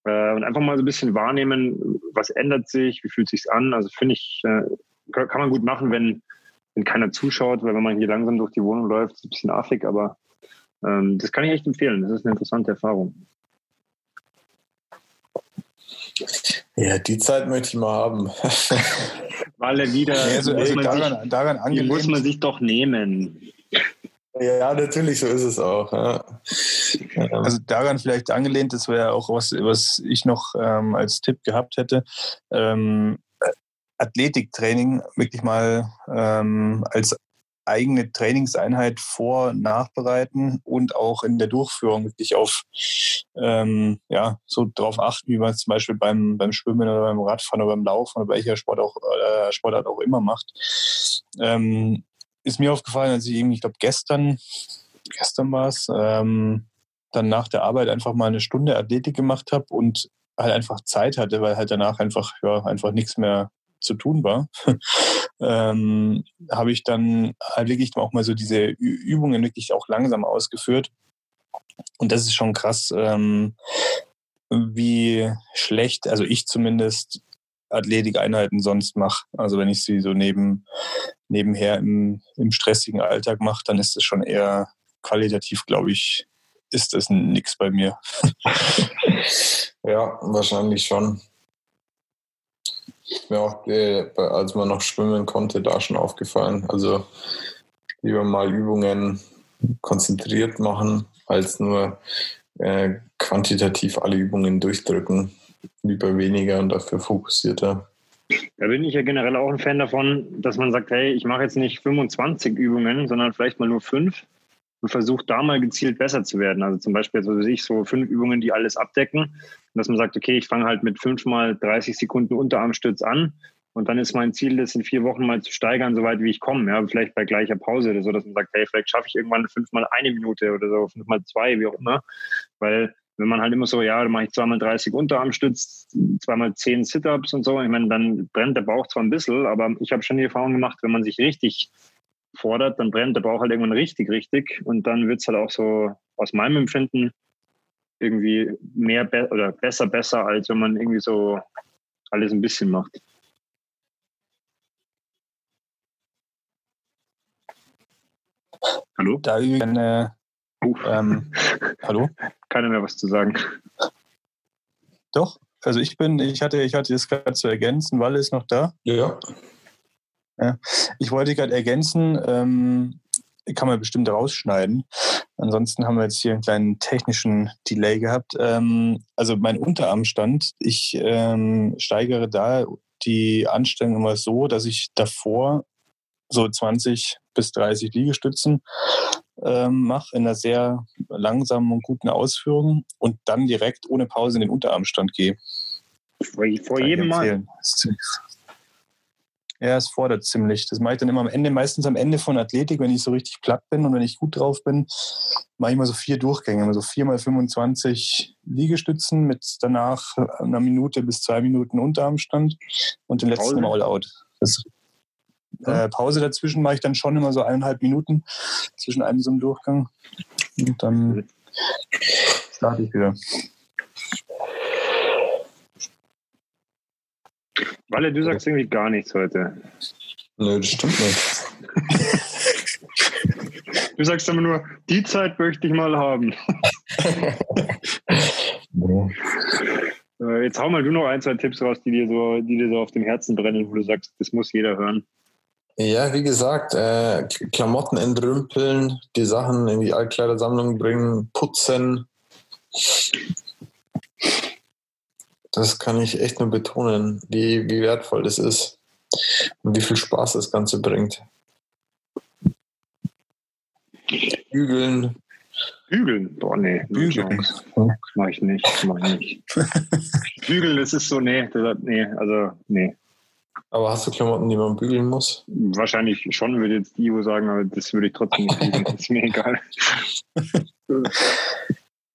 Äh, und einfach mal so ein bisschen wahrnehmen, was ändert sich, wie fühlt sich an. Also finde ich, äh, kann man gut machen, wenn, wenn keiner zuschaut, weil wenn man hier langsam durch die Wohnung läuft, ist es ein bisschen affig, aber ähm, das kann ich echt empfehlen. Das ist eine interessante Erfahrung. Ja, die Zeit möchte ich mal haben. Weil er wieder, Ja, also, also muss, man daran, sich, daran die angelehnt, muss man sich doch nehmen. Ja, natürlich, so ist es auch. Ja. Ähm, also daran vielleicht angelehnt, das wäre auch was, was ich noch ähm, als Tipp gehabt hätte. Ähm, Athletiktraining wirklich mal ähm, als eigene Trainingseinheit vor, nachbereiten und auch in der Durchführung wirklich auf ähm, ja so darauf achten, wie man es zum Beispiel beim, beim Schwimmen oder beim Radfahren oder beim Laufen oder welcher Sport auch, äh, Sportart auch immer macht. Ähm, ist mir aufgefallen, als ich irgendwie, ich glaube gestern, gestern war es, ähm, dann nach der Arbeit einfach mal eine Stunde Athletik gemacht habe und halt einfach Zeit hatte, weil halt danach einfach ja einfach nichts mehr zu tun war, ähm, habe ich dann halt wirklich auch mal so diese Übungen wirklich auch langsam ausgeführt. Und das ist schon krass, ähm, wie schlecht, also ich zumindest, Athletikeinheiten sonst mache. Also wenn ich sie so neben, nebenher im, im stressigen Alltag mache, dann ist es schon eher qualitativ, glaube ich, ist das nichts bei mir. ja, wahrscheinlich schon. Mir auch, äh, als man noch schwimmen konnte, da schon aufgefallen. Also lieber mal Übungen konzentriert machen, als nur äh, quantitativ alle Übungen durchdrücken. Lieber weniger und dafür fokussierter. Da bin ich ja generell auch ein Fan davon, dass man sagt, hey, ich mache jetzt nicht 25 Übungen, sondern vielleicht mal nur fünf und versucht da mal gezielt besser zu werden. Also zum Beispiel, so wie ich, so fünf Übungen, die alles abdecken. Dass man sagt, okay, ich fange halt mit fünf mal 30 Sekunden Unterarmstütz an und dann ist mein Ziel, das in vier Wochen mal zu steigern, soweit wie ich komme. Ja, vielleicht bei gleicher Pause oder so, dass man sagt, hey, vielleicht schaffe ich irgendwann fünfmal eine Minute oder so, fünfmal zwei, wie auch immer. Weil wenn man halt immer so, ja, dann mache ich zweimal 30 Unterarmstütz, zweimal 10 Sit-Ups und so, ich meine, dann brennt der Bauch zwar ein bisschen, aber ich habe schon die Erfahrung gemacht, wenn man sich richtig fordert, dann brennt der Bauch halt irgendwann richtig, richtig und dann wird es halt auch so aus meinem Empfinden irgendwie mehr be oder besser, besser, als wenn man irgendwie so alles ein bisschen macht. Hallo? Da eine, ähm, hallo? Keiner mehr was zu sagen. Doch, also ich bin, ich hatte, ich hatte das gerade zu ergänzen, Walle ist noch da. Ja. ja. Ich wollte gerade ergänzen, ähm, kann man bestimmt rausschneiden. Ansonsten haben wir jetzt hier einen kleinen technischen Delay gehabt. Ähm, also mein Unterarmstand, ich ähm, steigere da die Anstellung immer so, dass ich davor so 20 bis 30 Liegestützen ähm, mache in einer sehr langsamen und guten Ausführung und dann direkt ohne Pause in den Unterarmstand gehe. Vor, vor jedem Mal. Ja, es fordert ziemlich. Das mache ich dann immer am Ende, meistens am Ende von Athletik, wenn ich so richtig platt bin und wenn ich gut drauf bin, mache ich immer so vier Durchgänge, immer so vier mal 25 Liegestützen mit danach einer Minute bis zwei Minuten Unterarmstand und den letzten All-Out. Das Äh, Pause dazwischen mache ich dann schon immer so eineinhalb Minuten zwischen einem so einem Durchgang. Und dann starte ich wieder. Walle, du sagst irgendwie gar nichts heute. Nö, das stimmt nicht. Du sagst immer nur, die Zeit möchte ich mal haben. Äh, Jetzt hau mal du noch ein, zwei Tipps raus, die dir so, die dir so auf dem Herzen brennen, wo du sagst, das muss jeder hören. Ja, wie gesagt, äh, Klamotten entrümpeln, die Sachen in die Altkleidersammlung bringen, putzen. Das kann ich echt nur betonen, wie, wie wertvoll das ist und wie viel Spaß das Ganze bringt. Bügeln, Bügeln? Boah, nee. Bügeln. Mach ich nicht. Mach ich nicht. Bügeln, das ist so, nee, das, nee, also, nee. Aber hast du Klamotten, die man bügeln muss? Wahrscheinlich schon, würde jetzt Ivo sagen, aber das würde ich trotzdem nicht bügeln. Ist mir egal.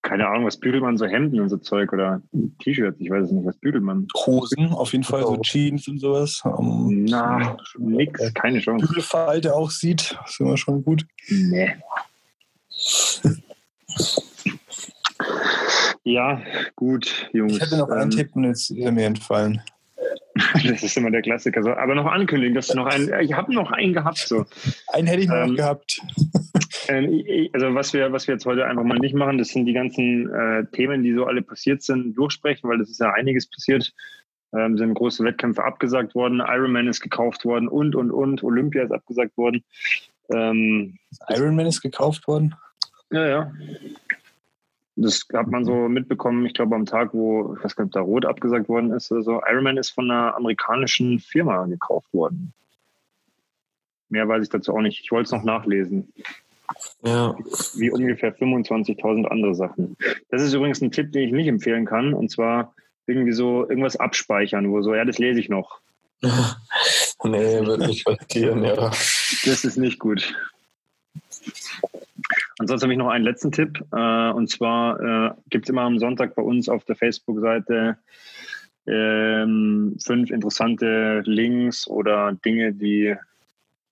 Keine Ahnung, was bügelt man so Hemden und so Zeug oder T-Shirts? Ich weiß es nicht. Was bügelt man? Hosen auf jeden Fall, so Jeans und sowas. Ähm, Na, nix, keine Chance. Bügelfalte auch sieht, ist immer schon gut. Nee. Ja, gut, Jungs. Ich hätte noch einen Ähm, Tipp und jetzt ist er mir entfallen. Das ist immer der Klassiker. So, aber noch ankündigen, dass du noch einen. Ich habe noch einen gehabt. So. Einen hätte ich noch Ähm, gehabt. Ähm, also was wir, was wir jetzt heute einfach mal nicht machen, das sind die ganzen äh, Themen, die so alle passiert sind, durchsprechen, weil das ist ja einiges passiert. Ähm, sind große Wettkämpfe abgesagt worden, Ironman ist gekauft worden und und und Olympia ist abgesagt worden. Ähm, Ironman ist gekauft worden. ja, ja. Das hat man so mitbekommen, ich glaube am Tag, wo, ich weiß gar nicht, da Rot abgesagt worden ist oder so. Ironman ist von einer amerikanischen Firma gekauft worden. Mehr weiß ich dazu auch nicht. Ich wollte es noch nachlesen. Ja. wie ungefähr 25.000 andere Sachen. Das ist übrigens ein Tipp, den ich nicht empfehlen kann. Und zwar irgendwie so irgendwas abspeichern, wo so, ja, das lese ich noch. nee, wird nicht passieren, ja. Das ist nicht gut. Ansonsten habe ich noch einen letzten Tipp. Äh, und zwar äh, gibt es immer am Sonntag bei uns auf der Facebook-Seite ähm, fünf interessante Links oder Dinge, die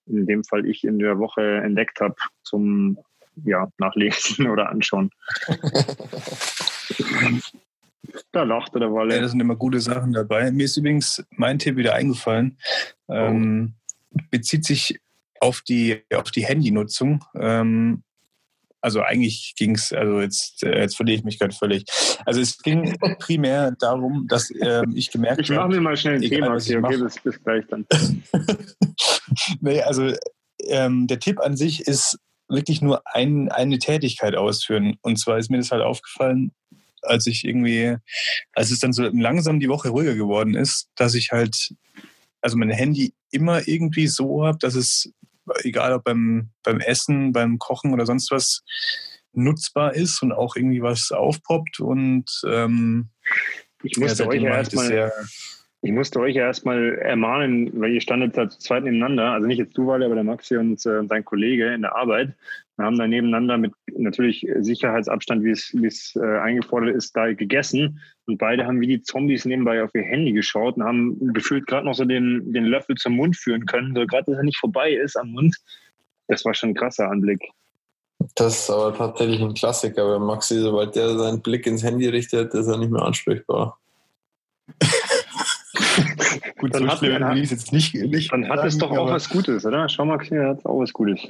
in dem Fall ich in der Woche entdeckt habe zum ja, Nachlesen oder Anschauen. da lacht er der Ja, Walle. da sind immer gute Sachen dabei. Mir ist übrigens mein Tipp wieder eingefallen. Ähm, bezieht sich auf die, auf die Handynutzung. Ähm, also eigentlich ging es, also jetzt, äh, jetzt verliere ich mich gerade völlig. Also es ging primär darum, dass ähm, ich gemerkt Ich mache habe, mir mal schnell ein Egal, Thema. Okay, okay, bis, bis gleich dann. nee, also ähm, der Tipp an sich ist wirklich nur ein, eine Tätigkeit ausführen. Und zwar ist mir das halt aufgefallen, als ich irgendwie, als es dann so langsam die Woche ruhiger geworden ist, dass ich halt, also mein Handy immer irgendwie so habe, dass es, egal ob beim, beim Essen, beim Kochen oder sonst was, nutzbar ist und auch irgendwie was aufpoppt. Und ähm, Ich ja, musste euch ja ich das erstmal Ich musste euch ja erstmal ermahnen, weil ihr standet da zu zweit nebeneinander, also nicht jetzt du, Walle, aber der Maxi und äh, sein Kollege in der Arbeit. Wir haben da nebeneinander mit natürlich Sicherheitsabstand, wie es, wie es äh, eingefordert ist, da gegessen. Und beide haben wie die Zombies nebenbei auf ihr Handy geschaut und haben gefühlt gerade noch so den, den Löffel zum Mund führen können, so gerade, dass er nicht vorbei ist am Mund. Das war schon ein krasser Anblick. Das ist aber tatsächlich ein Klassiker, weil Maxi, sobald der seinen Blick ins Handy richtet, ist er nicht mehr ansprechbar. gut, Dann so hat- schlimm dann jetzt nicht, nicht Dann hat es doch auch was Gutes, oder? Schau mal, er hat auch was Gutes.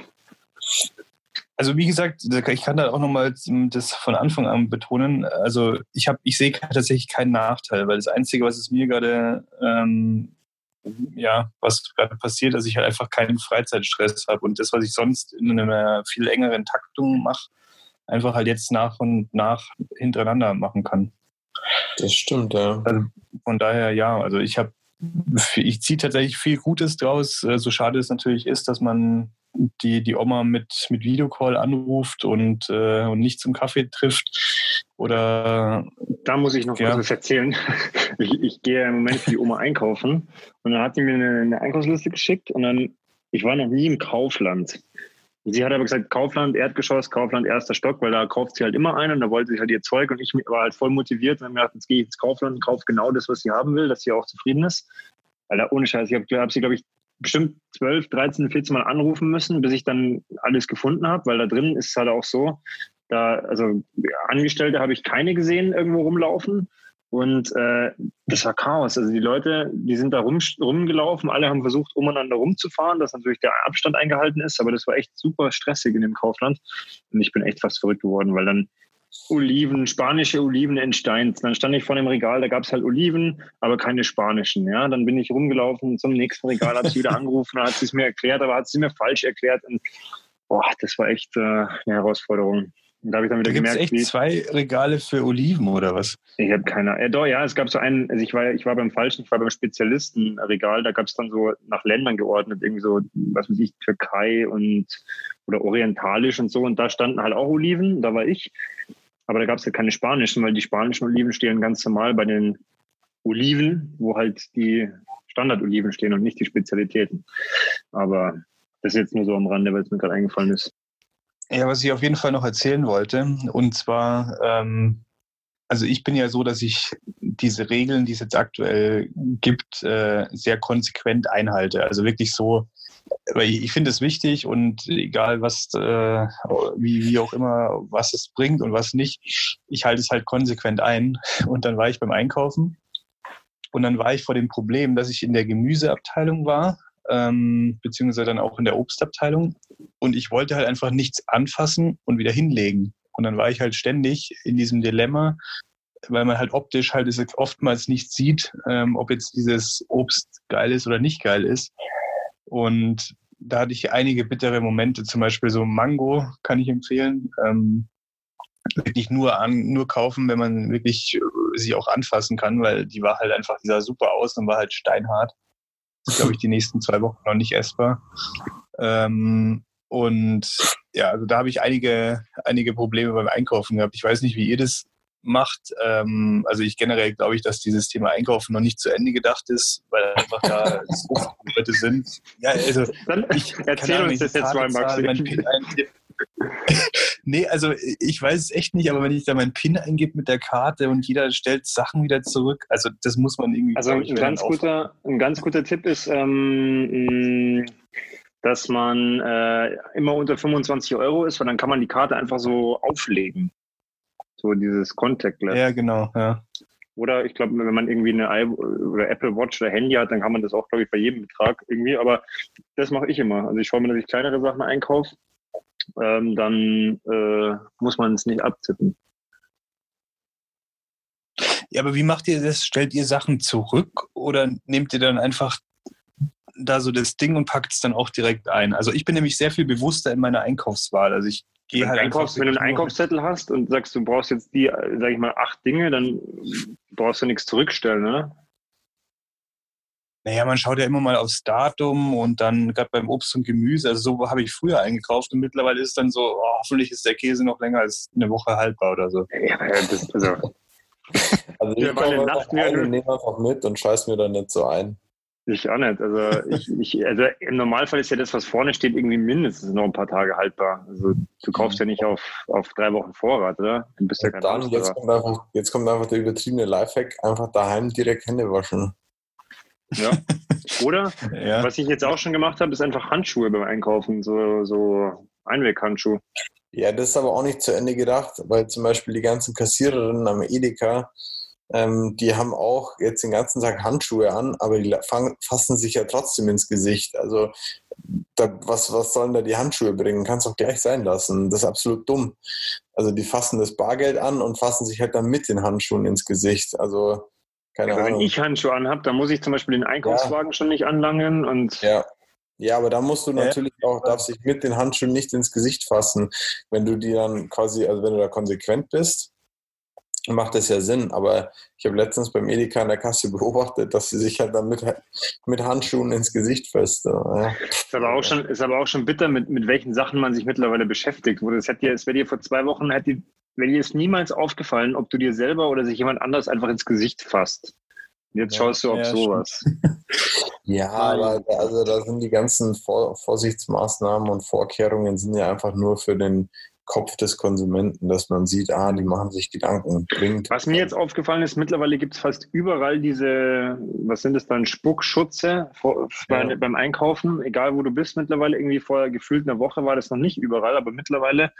Also wie gesagt, ich kann da auch nochmal das von Anfang an betonen. Also ich habe, ich sehe tatsächlich keinen Nachteil, weil das Einzige, was es mir gerade, ähm, ja, was gerade passiert, dass ich halt einfach keinen Freizeitstress habe und das, was ich sonst in einer viel engeren Taktung mache, einfach halt jetzt nach und nach hintereinander machen kann. Das stimmt, ja. Also von daher ja, also ich habe, ich ziehe tatsächlich viel Gutes draus. Äh, So schade es natürlich ist, dass man die, die Oma mit, mit Videocall anruft und, äh, und nicht zum Kaffee trifft. Oder Da muss ich noch Ja. was erzählen. Ich, ich gehe im Moment für die Oma einkaufen und dann hat sie mir eine, eine Einkaufsliste geschickt und dann, ich war noch nie im Kaufland. Sie hat aber gesagt, Kaufland, Erdgeschoss, Kaufland, erster Stock, weil da kauft sie halt immer ein und da wollte sie halt ihr Zeug und ich war halt voll motiviert und habe mir gedacht, jetzt gehe ich ins Kaufland und kaufe genau das, was sie haben will, dass sie auch zufrieden ist. Alter, ohne Scheiß, ich habe hab sie, glaube ich, bestimmt 12, 13, 14 Mal anrufen müssen, bis ich dann alles gefunden habe, weil da drin ist es halt auch so, da, also Angestellte habe ich keine gesehen irgendwo rumlaufen. Und äh, das war Chaos. Also die Leute, die sind da rum, rumgelaufen, alle haben versucht, umeinander rumzufahren, dass natürlich der Abstand eingehalten ist, aber das war echt super stressig in dem Kaufland. Und ich bin echt fast verrückt geworden, weil dann Oliven, spanische Oliven in Steins. Dann stand ich vor dem Regal, da gab es halt Oliven, aber keine spanischen. Ja, dann bin ich rumgelaufen zum nächsten Regal, habe sie wieder angerufen, hat sie es mir erklärt, aber hat sie mir falsch erklärt. Und boah, das war echt äh, eine Herausforderung. Und da habe ich dann wieder da gemerkt, echt wie zwei Regale für Oliven oder was? Ich habe keine. Äh, doch, ja, es gab so einen. Also ich war, ich war beim falschen, ich war beim Spezialistenregal. Da gab es dann so nach Ländern geordnet, irgendwie so, was weiß ich, Türkei und oder orientalisch und so. Und da standen halt auch Oliven. Da war ich. Aber da gab es ja keine spanischen, weil die spanischen Oliven stehen ganz normal bei den Oliven, wo halt die Standardoliven stehen und nicht die Spezialitäten. Aber das ist jetzt nur so am Rande, weil es mir gerade eingefallen ist. Ja, was ich auf jeden Fall noch erzählen wollte, und zwar, ähm, also ich bin ja so, dass ich diese Regeln, die es jetzt aktuell gibt, äh, sehr konsequent einhalte. Also wirklich so, ich, finde es wichtig und egal was, äh, wie, wie auch immer, was es bringt und was nicht, ich halte es halt konsequent ein. Und dann war ich beim Einkaufen und dann war ich vor dem Problem, dass ich in der Gemüseabteilung war, ähm, beziehungsweise dann auch in der Obstabteilung. Und ich wollte halt einfach nichts anfassen und wieder hinlegen. Und dann war ich halt ständig in diesem Dilemma, weil man halt optisch halt oftmals nicht sieht, ähm, ob jetzt dieses Obst geil ist oder nicht geil ist. Und da hatte ich einige bittere Momente, zum Beispiel so Mango kann ich empfehlen. Ähm, wirklich nur an, nur kaufen, wenn man wirklich äh, sie auch anfassen kann, weil die war halt einfach, die sah super aus und war halt steinhart. Glaube ich, die nächsten zwei Wochen noch nicht essbar. Ähm, und ja, also da habe ich einige, einige Probleme beim Einkaufen gehabt. Ich weiß nicht, wie ihr das macht. Ähm, also ich generell glaube ich, dass dieses Thema Einkaufen noch nicht zu Ende gedacht ist, weil einfach da so viele Leute sind. Ja, also Dann ich erzähl uns das jetzt mal, Max. nee, also ich weiß es echt nicht, aber wenn ich da meinen PIN eingebe mit der Karte und jeder stellt Sachen wieder zurück, also das muss man irgendwie. Also ein ganz guter, ein ganz guter Tipp ist, ähm, dass man äh, immer unter 25 Euro ist, weil dann kann man die Karte einfach so auflegen. So dieses Contactless. Ja, genau, ja. Oder ich glaube, wenn man irgendwie eine I oder Apple Watch oder Handy hat, dann kann man das auch, glaube ich, bei jedem Betrag irgendwie. Aber das mache ich immer. Also ich schaue mir, dass ich kleinere Sachen einkaufe. Ähm, dann äh, muss man es nicht abzippen. Ja, aber wie macht ihr das? Stellt ihr Sachen zurück oder nehmt ihr dann einfach da so das Ding und packt es dann auch direkt ein? Also ich bin nämlich sehr viel bewusster in meiner Einkaufswahl. Also ich Geh halt Einkaufs, wenn du einen Einkaufszettel hast und sagst, du brauchst jetzt die, sag ich mal, acht Dinge, dann brauchst du nichts zurückstellen, ne? Naja, man schaut ja immer mal aufs Datum und dann gerade beim Obst und Gemüse, also so habe ich früher eingekauft und mittlerweile ist es dann so, oh, hoffentlich ist der Käse noch länger als eine Woche haltbar oder so. Ja, das, also, also ich komme einfach, nehme einfach mit und scheiß mir dann nicht so ein. Ich auch nicht. Also, ich, ich, also im Normalfall ist ja das, was vorne steht, irgendwie mindestens noch ein paar Tage haltbar. Also du kaufst ja nicht auf, auf drei Wochen Vorrat, oder? Du bist ja kein dann, jetzt kommt, einfach, jetzt kommt einfach der übertriebene Lifehack, einfach daheim direkt Hände waschen. Ja. Oder ja. was ich jetzt auch schon gemacht habe, ist einfach Handschuhe beim Einkaufen, so, so Einweghandschuhe. Ja, das ist aber auch nicht zu Ende gedacht, weil zum Beispiel die ganzen Kassiererinnen am Edeka, ähm, die haben auch jetzt den ganzen Tag Handschuhe an, aber die fassen sich ja trotzdem ins Gesicht. Also da, was, was sollen da die Handschuhe bringen? Kannst auch gleich sein lassen. Das ist absolut dumm. Also die fassen das Bargeld an und fassen sich halt dann mit den Handschuhen ins Gesicht. Also keine ja, Ahnung. Wenn ich Handschuhe anhabe, dann muss ich zum Beispiel den Einkaufswagen ja. schon nicht anlangen und ja. Ja, aber da musst du natürlich auch, darfst dich mit den Handschuhen nicht ins Gesicht fassen. Wenn du die dann quasi, also wenn du da konsequent bist, macht das ja Sinn. Aber ich habe letztens beim Edeka in der Kasse beobachtet, dass sie sich halt dann mit, mit Handschuhen ins Gesicht fest. Ja. Ist, aber auch schon, ist aber auch schon bitter, mit, mit welchen Sachen man sich mittlerweile beschäftigt. Wo das hätte es wäre dir vor zwei Wochen, hätte, wäre dir es niemals aufgefallen, ob du dir selber oder sich jemand anders einfach ins Gesicht fasst. Jetzt ja, schaust du auf ja, sowas. ja, aber also da sind die ganzen Vor Vorsichtsmaßnahmen und Vorkehrungen sind ja einfach nur für den Kopf des Konsumenten, dass man sieht, ah, die machen sich Gedanken, bringt. Was mir jetzt aufgefallen ist, mittlerweile gibt es fast überall diese, was sind das dann, Spuckschutze vor, ja. beim Einkaufen, egal wo du bist mittlerweile, irgendwie vor gefühlt einer Woche war das noch nicht überall, aber mittlerweile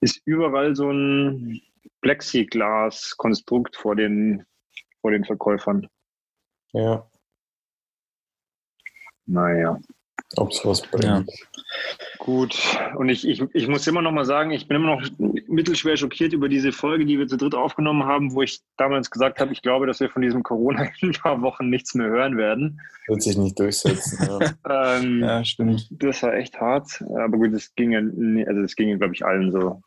ist überall so ein Plexiglas-Konstrukt vor den, vor den Verkäufern. Ja. Naja. Ob es was bringt. Ja. Gut, und ich, ich, ich muss immer noch mal sagen, ich bin immer noch mittelschwer schockiert über diese Folge, die wir zu dritt aufgenommen haben, wo ich damals gesagt habe, ich glaube, dass wir von diesem Corona in ein paar Wochen nichts mehr hören werden. Wird sich nicht durchsetzen. Ja, ähm, ja stimmt. Das war echt hart, aber gut, das ging ja, also das ging, glaube ich, allen so.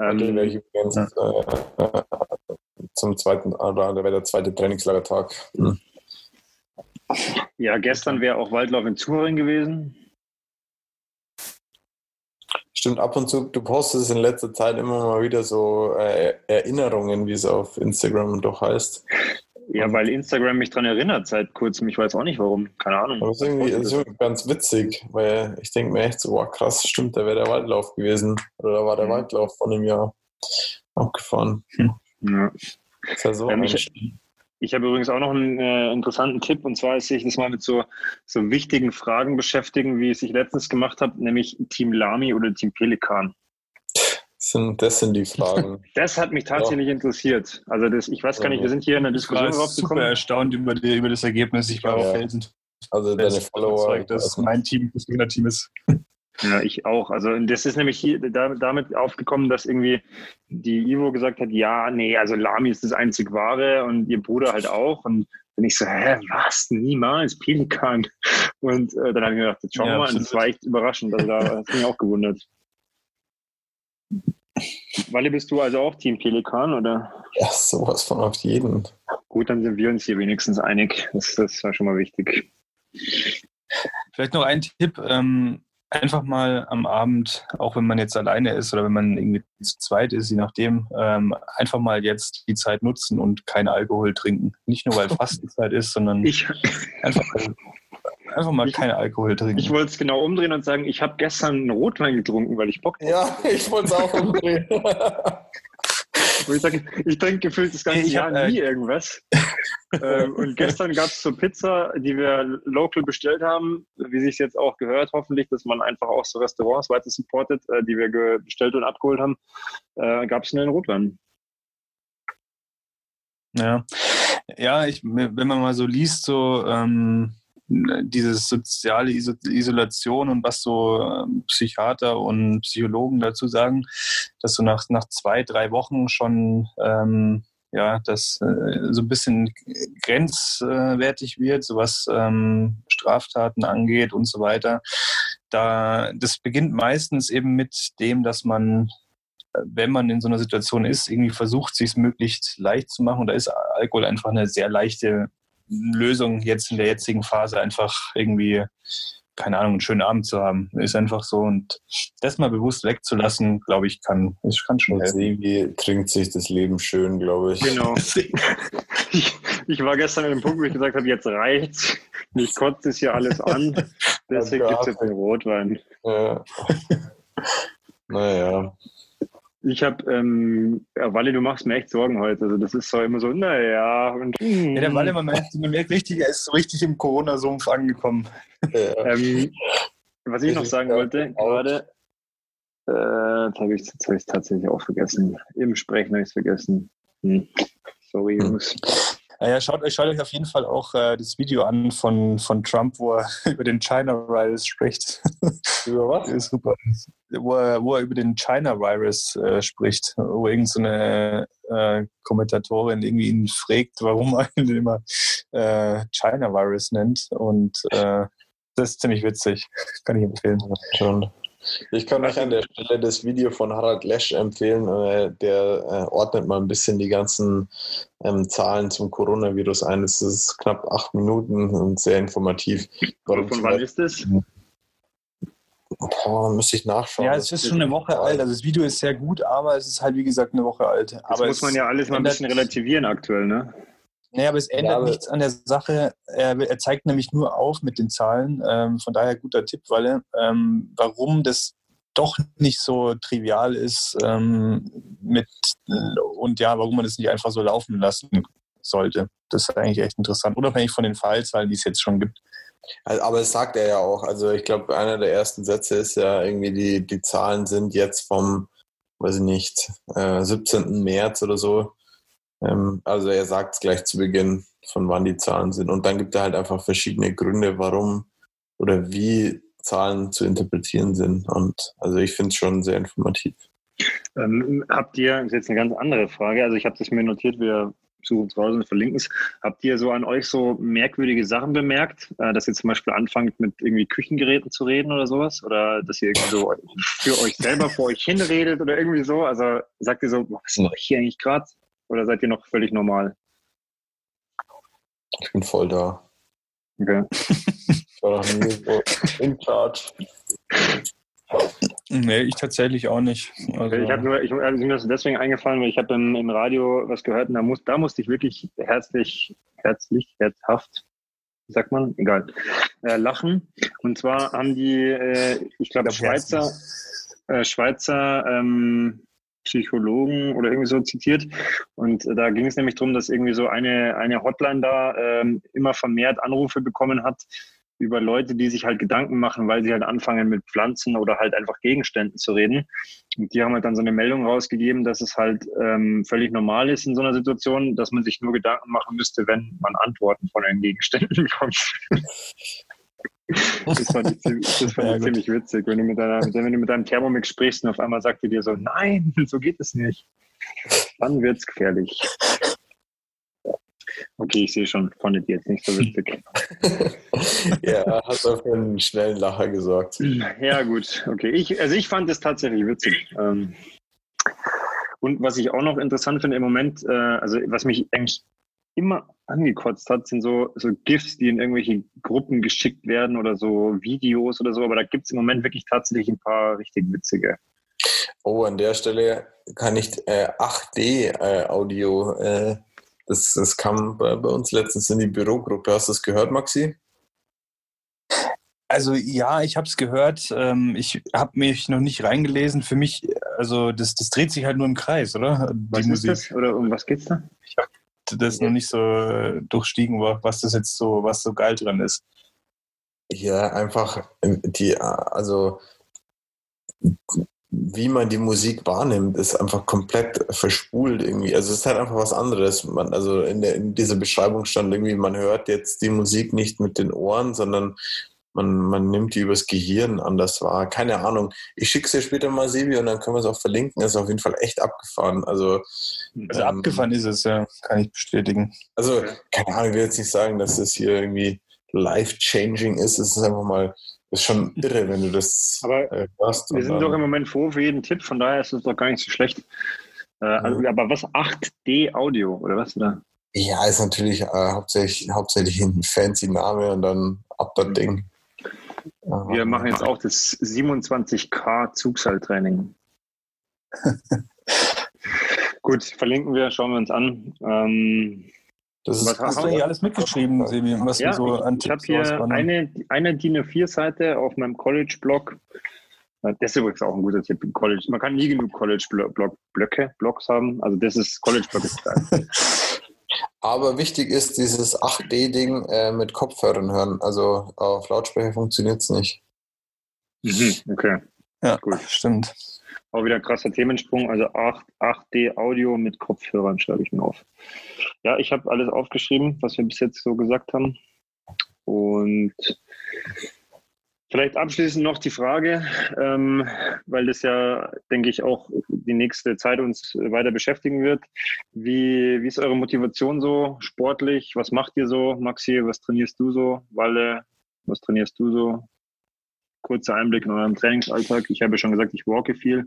Ähm, okay, welche übrigens, äh, zum zweiten, oder da wäre der zweite Trainingslagertag. Hm. Ja, gestern wäre auch Waldlauf in Zuring gewesen. Stimmt, ab und zu, du postest in letzter Zeit immer mal wieder so äh, Erinnerungen, wie es auf Instagram doch heißt. Ja, weil Instagram mich daran erinnert seit kurzem. Ich weiß auch nicht warum. Keine Ahnung. Aber es ist irgendwie, ist irgendwie ganz witzig, weil ich denke mir echt so, wow, krass, stimmt, da wäre der Waldlauf gewesen. Oder da war der mhm. Waldlauf von einem Jahr abgefahren. Hm. Ja. Das ist ja so ja, mich, ich habe übrigens auch noch einen äh, interessanten Tipp und zwar ist sich das mal mit so, so wichtigen Fragen beschäftigen, wie ich es letztens gemacht habe, nämlich Team Lami oder Team Pelikan. Sind, das sind die Fragen. Das hat mich tatsächlich ja. interessiert. Also das, ich weiß gar nicht, wir sind hier in der Diskussion ich war super erstaunt über, die, über das Ergebnis. Ich war ja. auch felsend. Also deine Follower. Dass also mein Team das Gewinnerteam ist. Ja, ich auch. Also das ist nämlich hier damit aufgekommen, dass irgendwie die Ivo gesagt hat, ja, nee, also Lami ist das einzig wahre und ihr Bruder halt auch. Und dann ich so, hä, was? Niemals Pelikan. Und äh, dann habe ich mir gedacht, wir ja, mal. Und das war echt überraschend. Also da hat mich auch gewundert. Walle, bist du also auch Team Pelikan, oder? Ja, sowas von auf jeden. Gut, dann sind wir uns hier wenigstens einig. Das, das war schon mal wichtig. Vielleicht noch ein Tipp. Ähm, einfach mal am Abend, auch wenn man jetzt alleine ist oder wenn man irgendwie zu zweit ist, je nachdem, ähm, einfach mal jetzt die Zeit nutzen und kein Alkohol trinken. Nicht nur weil Fastenzeit ist, sondern ich, einfach, einfach mal kein Alkohol trinken. Ich wollte es genau umdrehen und sagen, ich habe gestern einen Rotwein getrunken, weil ich Bock habe. Ja, ich wollte es auch umdrehen. ich sage, ich trinke gefühlt das ganze Jahr hab, nie äh, irgendwas. ähm, und gestern gab es so Pizza, die wir local bestellt haben, wie sich jetzt auch gehört, hoffentlich, dass man einfach auch so Restaurants weiter supportet, äh, die wir bestellt und abgeholt haben, äh, gab es einen Rotwein. Ja, ja ich, wenn man mal so liest, so ähm, diese soziale Isolation und was so ähm, Psychiater und Psychologen dazu sagen, dass so nach, nach zwei, drei Wochen schon ähm, ja, das äh, so ein bisschen grenzwertig wird, so was ähm, Straftaten angeht und so weiter. Da, das beginnt meistens eben mit dem, dass man wenn man in so einer Situation ist, irgendwie versucht, sich es möglichst leicht zu machen. Und da ist Alkohol einfach eine sehr leichte Lösung jetzt in der jetzigen Phase einfach irgendwie, keine Ahnung, einen schönen Abend zu haben. Ist einfach so. Und das mal bewusst wegzulassen, glaube ich, kann, es kann schon helfen. Irgendwie trinkt sich das Leben schön, glaube ich. Genau. ich, ich, war gestern an dem Punkt, wo ich gesagt habe, jetzt reicht's. Mich kotzt es hier alles an. Deswegen gibt es jetzt den Rotwein. Ja. naja. Ich habe, ähm, ja, Walle, du machst mir echt Sorgen heute. Also das ist so immer so, naja. Und, ja, der Walle, man merkt, man merkt richtig, er ist so richtig im Corona-Sumpf angekommen. Ja. ähm, was ich, noch sagen wollte, gerade, äh, jetzt habe ich es tatsächlich auch vergessen. Im Sprechen habe ich es vergessen. Hm. Sorry, hm. Jungs. Naja, schaut, schaut euch auf jeden Fall auch äh, das Video an von, von Trump, wo er über den China-Virus spricht. Über was? ist super. Wo er, wo er über den China-Virus äh, spricht, wo irgendeine so äh, Kommentatorin irgendwie ihn fragt, warum er ihn immer äh, China-Virus nennt. Und äh, das ist ziemlich witzig. Kann ich empfehlen. Schon. Ich kann euch an der Stelle das Video von Harald Lesch empfehlen. Äh, der äh, ordnet mal ein bisschen die ganzen ähm, Zahlen zum Coronavirus ein. Es ist knapp acht Minuten und sehr informativ. Warum von wann ist das? Boah, müsste ich nachschauen. Ja, es ist schon eine Woche alt. Also das Video ist sehr gut, aber es ist halt wie gesagt eine Woche alt. Das aber muss man ja alles mal ein bisschen relativieren aktuell, ne? Naja, aber es ändert ja, nichts an der Sache. Er, er, zeigt nämlich nur auf mit den Zahlen. Ähm, von daher guter Tipp, weil ähm, warum das doch nicht so trivial ist ähm, mit und ja, warum man es nicht einfach so laufen lassen sollte. Das ist eigentlich echt interessant, unabhängig von den Fallzahlen, die es jetzt schon gibt. Also, aber es sagt er ja auch. Also ich glaube, einer der ersten Sätze ist ja irgendwie, die, die Zahlen sind jetzt vom, weiß ich nicht, äh, 17. März oder so. Ähm, also er sagt es gleich zu Beginn, von wann die Zahlen sind. Und dann gibt er halt einfach verschiedene Gründe, warum oder wie Zahlen zu interpretieren sind. Und also ich finde es schon sehr informativ. Ähm, habt ihr, das ist jetzt eine ganz andere Frage, also ich habe das mir notiert, wir suchen es raus und verlinken es. Habt ihr so an euch so merkwürdige Sachen bemerkt, äh, dass ihr zum Beispiel anfangt mit irgendwie Küchengeräten zu reden oder sowas? Oder dass ihr irgendwie so für euch selber vor euch hinredet oder irgendwie so? Also sagt ihr so, was mache ich hier eigentlich gerade? Oder seid ihr noch völlig normal? Ich bin voll da. Okay. Ich war noch nie so in charge. Nee, ich tatsächlich auch nicht. Also ich habe nur, ich, also mir ist deswegen eingefallen, weil ich habe im, im Radio was gehört und da, muss, da musste ich wirklich herzlich, herzlich, herzhaft, wie sagt man, egal, äh, lachen. Und zwar haben die, äh, ich glaube, Schweizer, äh, Schweizer ähm, Psychologen oder irgendwie so zitiert. Und da ging es nämlich darum, dass irgendwie so eine, eine Hotline da ähm, immer vermehrt Anrufe bekommen hat über Leute, die sich halt Gedanken machen, weil sie halt anfangen mit Pflanzen oder halt einfach Gegenständen zu reden. Und die haben halt dann so eine Meldung rausgegeben, dass es halt ähm, völlig normal ist in so einer Situation, dass man sich nur Gedanken machen müsste, wenn man Antworten von den Gegenständen bekommt. Das fand ich, ziemlich, das fand ja, ich ziemlich witzig, wenn du, mit deiner, wenn du mit deinem Thermomix sprichst und auf einmal sagt er dir so, nein, so geht es nicht. Dann wird es gefährlich. Okay, ich sehe schon, fandet ihr jetzt nicht so witzig. ja, hat auf einen schnellen Lacher gesorgt. Ja, gut, okay. Ich, also ich fand es tatsächlich witzig. Ähm, und was ich auch noch interessant finde im Moment, äh, also was mich eigentlich immer angekotzt hat, sind so, so GIFs, die in irgendwelche Gruppen geschickt werden oder so Videos oder so. Aber da gibt es im Moment wirklich tatsächlich ein paar richtig witzige. Oh, an der Stelle kann ich äh, 8D-Audio, äh, das, das kam bei, bei, uns letztens in die Bürogruppe. Hast du das gehört, Maxi? Also ja, ich habe es gehört. Ähm, ich habe mich noch nicht reingelesen. Für mich, also das, das dreht sich halt nur im Kreis, oder? Die was Musik. ist das? Oder um was geht's da? Ich habe das noch nicht so äh, durchstiegen war, was das jetzt so, was so geil dran ist. Ja, einfach die, also wie man die Musik wahrnimmt, ist einfach komplett verspult irgendwie. Also es ist halt einfach was anderes. Man, also in, der, in dieser Beschreibung stand irgendwie, man hört jetzt die Musik nicht mit den Ohren, sondern man, man nimmt die übers Gehirn anders wahr. Keine Ahnung. Ich schicke es dir später mal, Sebi, und dann können wir es auch verlinken. Das ist auf jeden Fall echt abgefahren. Also, also ähm, abgefahren ist es, ja, kann ich bestätigen. Also, keine Ahnung, ich will jetzt nicht sagen, dass es hier irgendwie life-changing ist. Es ist einfach mal, ist schon irre, wenn du das aber äh, hörst. Wir sind doch im Moment froh für jeden Tipp, von daher ist es doch gar nicht so schlecht. Äh, also, ja. Aber was 8D Audio oder was da? Ja, ist natürlich äh, hauptsächlich, hauptsächlich ein fancy Name und dann ab das mhm. Ding. Wir machen jetzt auch das 27K Zugseiltraining. Gut, verlinken wir, schauen wir uns an. Ähm, das ist, hast du eigentlich alles mitgeschrieben, Sebi, was ja, so an Ich habe hier eine, eine DIN A4-Seite auf meinem College-Blog. Das ist übrigens auch ein guter Tipp. College. Man kann nie genug College-Blöcke, Blogs haben. Also das ist College-Blog. Aber wichtig ist dieses 8D-Ding äh, mit Kopfhörern hören. Also auf Lautsprecher funktioniert es nicht. Mhm, okay. Ja, gut. Stimmt. Auch wieder krasser Themensprung. Also 8, 8D Audio mit Kopfhörern schreibe ich mir auf. Ja, ich habe alles aufgeschrieben, was wir bis jetzt so gesagt haben. Und Vielleicht abschließend noch die Frage, ähm, weil das ja, denke ich, auch die nächste Zeit uns weiter beschäftigen wird. Wie, wie ist eure Motivation so sportlich? Was macht ihr so? Maxi, was trainierst du so? Walle, was trainierst du so? Kurzer Einblick in euren Trainingsalltag. Ich habe ja schon gesagt, ich walke viel.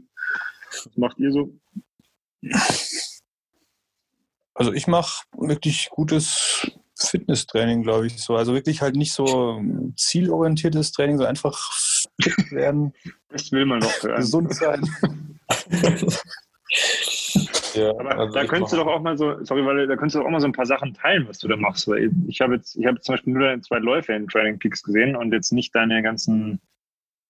Was macht ihr so? Also ich mache wirklich gutes Fitnesstraining, glaube ich, so. Also wirklich halt nicht so zielorientiertes Training, so einfach fit werden. Das will man doch hören. Gesund sein. ja, Aber also da könntest du doch auch mal so, sorry, weil da könntest du auch mal so ein paar Sachen teilen, was du da machst. Weil ich habe jetzt, ich habe zum Beispiel nur deine zwei Läufe in Training Peaks gesehen und jetzt nicht deine ganzen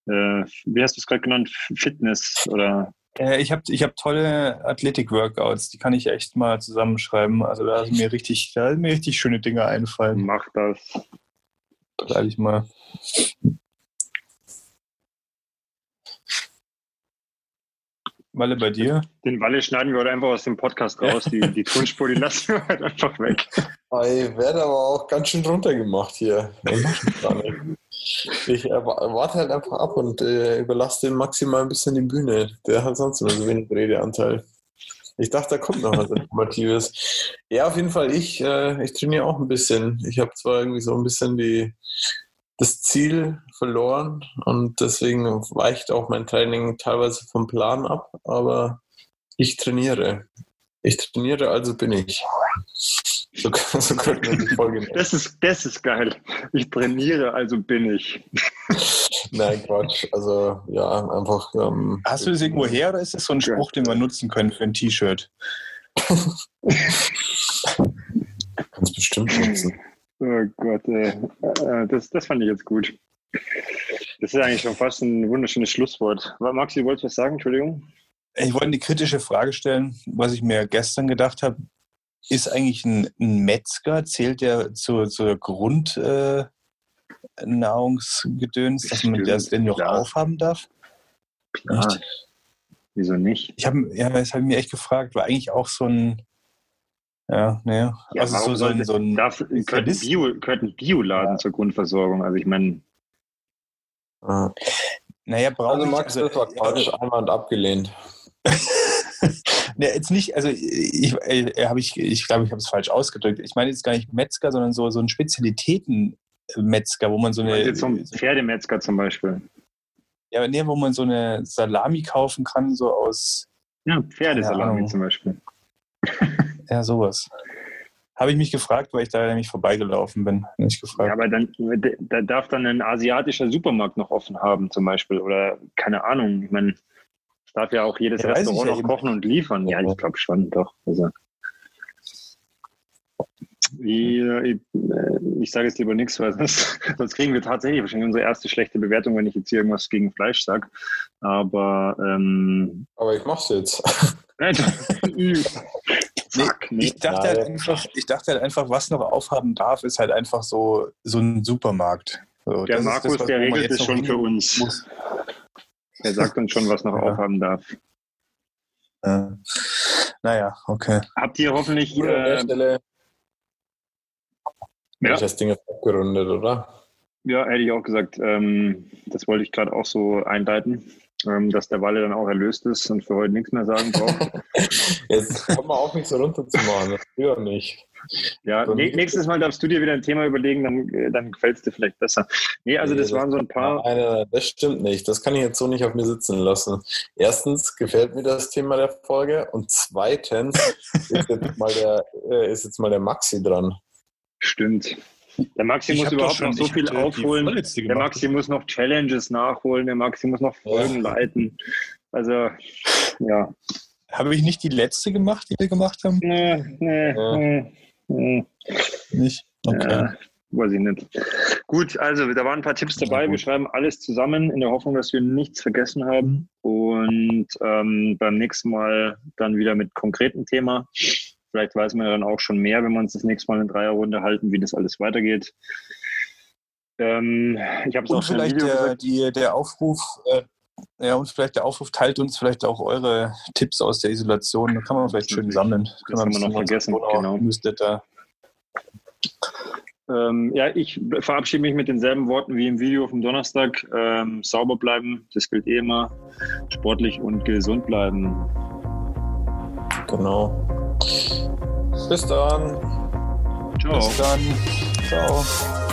äh, wie hast du es gerade genannt? Fitness oder? Äh, ich habe ich hab tolle Athletik-Workouts, die kann ich echt mal zusammenschreiben. Also da sind mir richtig, da sind mir richtig schöne Dinge einfallen. Mach das. Schreibe ich mal. Walle, bei dir? Den Walle schneiden wir heute einfach aus dem Podcast raus. Die, die Tonspur, die lassen wir halt einfach weg. Ich werde aber auch ganz schön runtergemacht hier. Ich warte halt einfach ab und äh, überlasse dem maximal ein bisschen die Bühne. Der hat sonst immer so wenig Redeanteil. Ich dachte, da kommt noch was Informatives. Ja, auf jeden Fall, ich, äh, ich trainiere auch ein bisschen. Ich habe zwar irgendwie so ein bisschen die, das Ziel verloren und deswegen weicht auch mein Training teilweise vom Plan ab, aber ich trainiere. Ich trainiere, also bin ich. So, so könnten wir die Folge nennen. Das ist, das ist geil. Ich trainiere, also bin ich. Nein, Quatsch. Also, ja, einfach. Ähm, Hast du das irgendwo her oder ist das so ein Spruch, den wir nutzen können für ein T-Shirt? Kannst bestimmt nutzen. Oh Gott, ey. Äh, das, das fand ich jetzt gut. Das ist eigentlich schon fast ein wunderschönes Schlusswort. Maxi, wolltest du was sagen? Entschuldigung. Ich wollte eine kritische Frage stellen, was ich mir gestern gedacht habe. Ist eigentlich ein, ein Metzger, zählt der zur, zur Grundnahrungsgedöns, äh, dass man das denn noch klar. aufhaben darf? Klar. Nicht? Wieso nicht? Ich habe ja, das habe ich mir echt gefragt, war eigentlich auch so ein ja, nee. Ja, also so, so, ein, so ein darf, ein Bio, ein Bioladen ja. zur Grundversorgung. Also ich meine. Ah. Naja, brauche also Max, also, das war Quatsch, einmal und abgelehnt. ne, jetzt nicht, also ich, äh, habe ich, ich glaube, ich habe es falsch ausgedrückt. Ich meine jetzt gar nicht Metzger, sondern so, so ein Spezialitäten-Metzger, wo man so eine. Jetzt so ein Pferdemetzger zum Beispiel. Ja, nee, wo man so eine Salami kaufen kann, so aus. Ja, Pferdesalami zum Beispiel. ja, sowas. Habe ich mich gefragt, weil ich da nämlich vorbeigelaufen bin. Nicht gefragt. Ja, aber dann da darf dann ein asiatischer Supermarkt noch offen haben, zum Beispiel. Oder keine Ahnung. Ich meine, darf ja auch jedes ja, Restaurant noch ja kochen und liefern. Ja, ich glaube schon, doch. Also. Ich, ich, ich sage jetzt lieber nichts, weil sonst, sonst, kriegen wir tatsächlich wahrscheinlich unsere erste schlechte Bewertung, wenn ich jetzt hier irgendwas gegen Fleisch sage. Aber, ähm, Aber ich mach's jetzt. Fuck, nee, ich, dachte halt einfach, ich dachte halt einfach, was noch aufhaben darf, ist halt einfach so, so ein Supermarkt. So, der Markus, das, der regelt es schon für uns. Muss. Er sagt uns schon, was noch ja. aufhaben darf. Äh, naja, okay. Habt ihr hoffentlich. Äh, Stelle ja. das Ding abgerundet, oder? Ja, hätte ich auch gesagt. Ähm, das wollte ich gerade auch so einleiten ähm, dass der Walle dann auch erlöst ist und für heute nichts mehr sagen braucht. Jetzt komm mal auf, mich so runterzumachen. Das früher nicht. Ja, so nächstes Mal darfst du dir wieder ein Thema überlegen, dann, äh, dann gefällt es dir vielleicht besser. Nee, also nee, das, das, waren so ein paar. Eine, das stimmt nicht. Das kann ich jetzt so nicht auf mir sitzen lassen. Erstens gefällt mir das Thema der Folge und zweitens ist jetzt mal der, äh, ist jetzt mal der Maxi dran. Stimmt. Der Maxi ich muss überhaupt noch so viel aufholen. Der Maxi muss noch Challenges nachholen. Der Maxi muss noch Folgen ja. leiten. Also, ja. Habe ich nicht die letzte gemacht, die wir gemacht haben? Nee, nee, ja. nee, nee. Nicht? Okay. Ja, weiß ich nicht. Gut, also da waren ein paar Tipps dabei. Wir schreiben alles zusammen in der Hoffnung, dass wir nichts vergessen haben. Und ähm, beim nächsten Mal dann wieder mit konkreten Thema. Vielleicht weiß man ja dann auch schon mehr, wenn wir uns das nächste Mal in Dreierrunde halten, wie das alles weitergeht. Ähm, ich habe es auch schon vielleicht der, die, der Aufruf, äh, ja, und vielleicht der Aufruf, teilt uns vielleicht auch eure Tipps aus der Isolation. Da kann man vielleicht schön sammeln. Das kann man noch vergessen, genau. Newsletter. Ähm, ja, ich verabschiede mich mit denselben Worten wie im Video vom Donnerstag. Ähm, sauber bleiben, das gilt eh immer. Sportlich und gesund bleiben. Genau. Bis dann. Ciao. Bis dann. Ciao.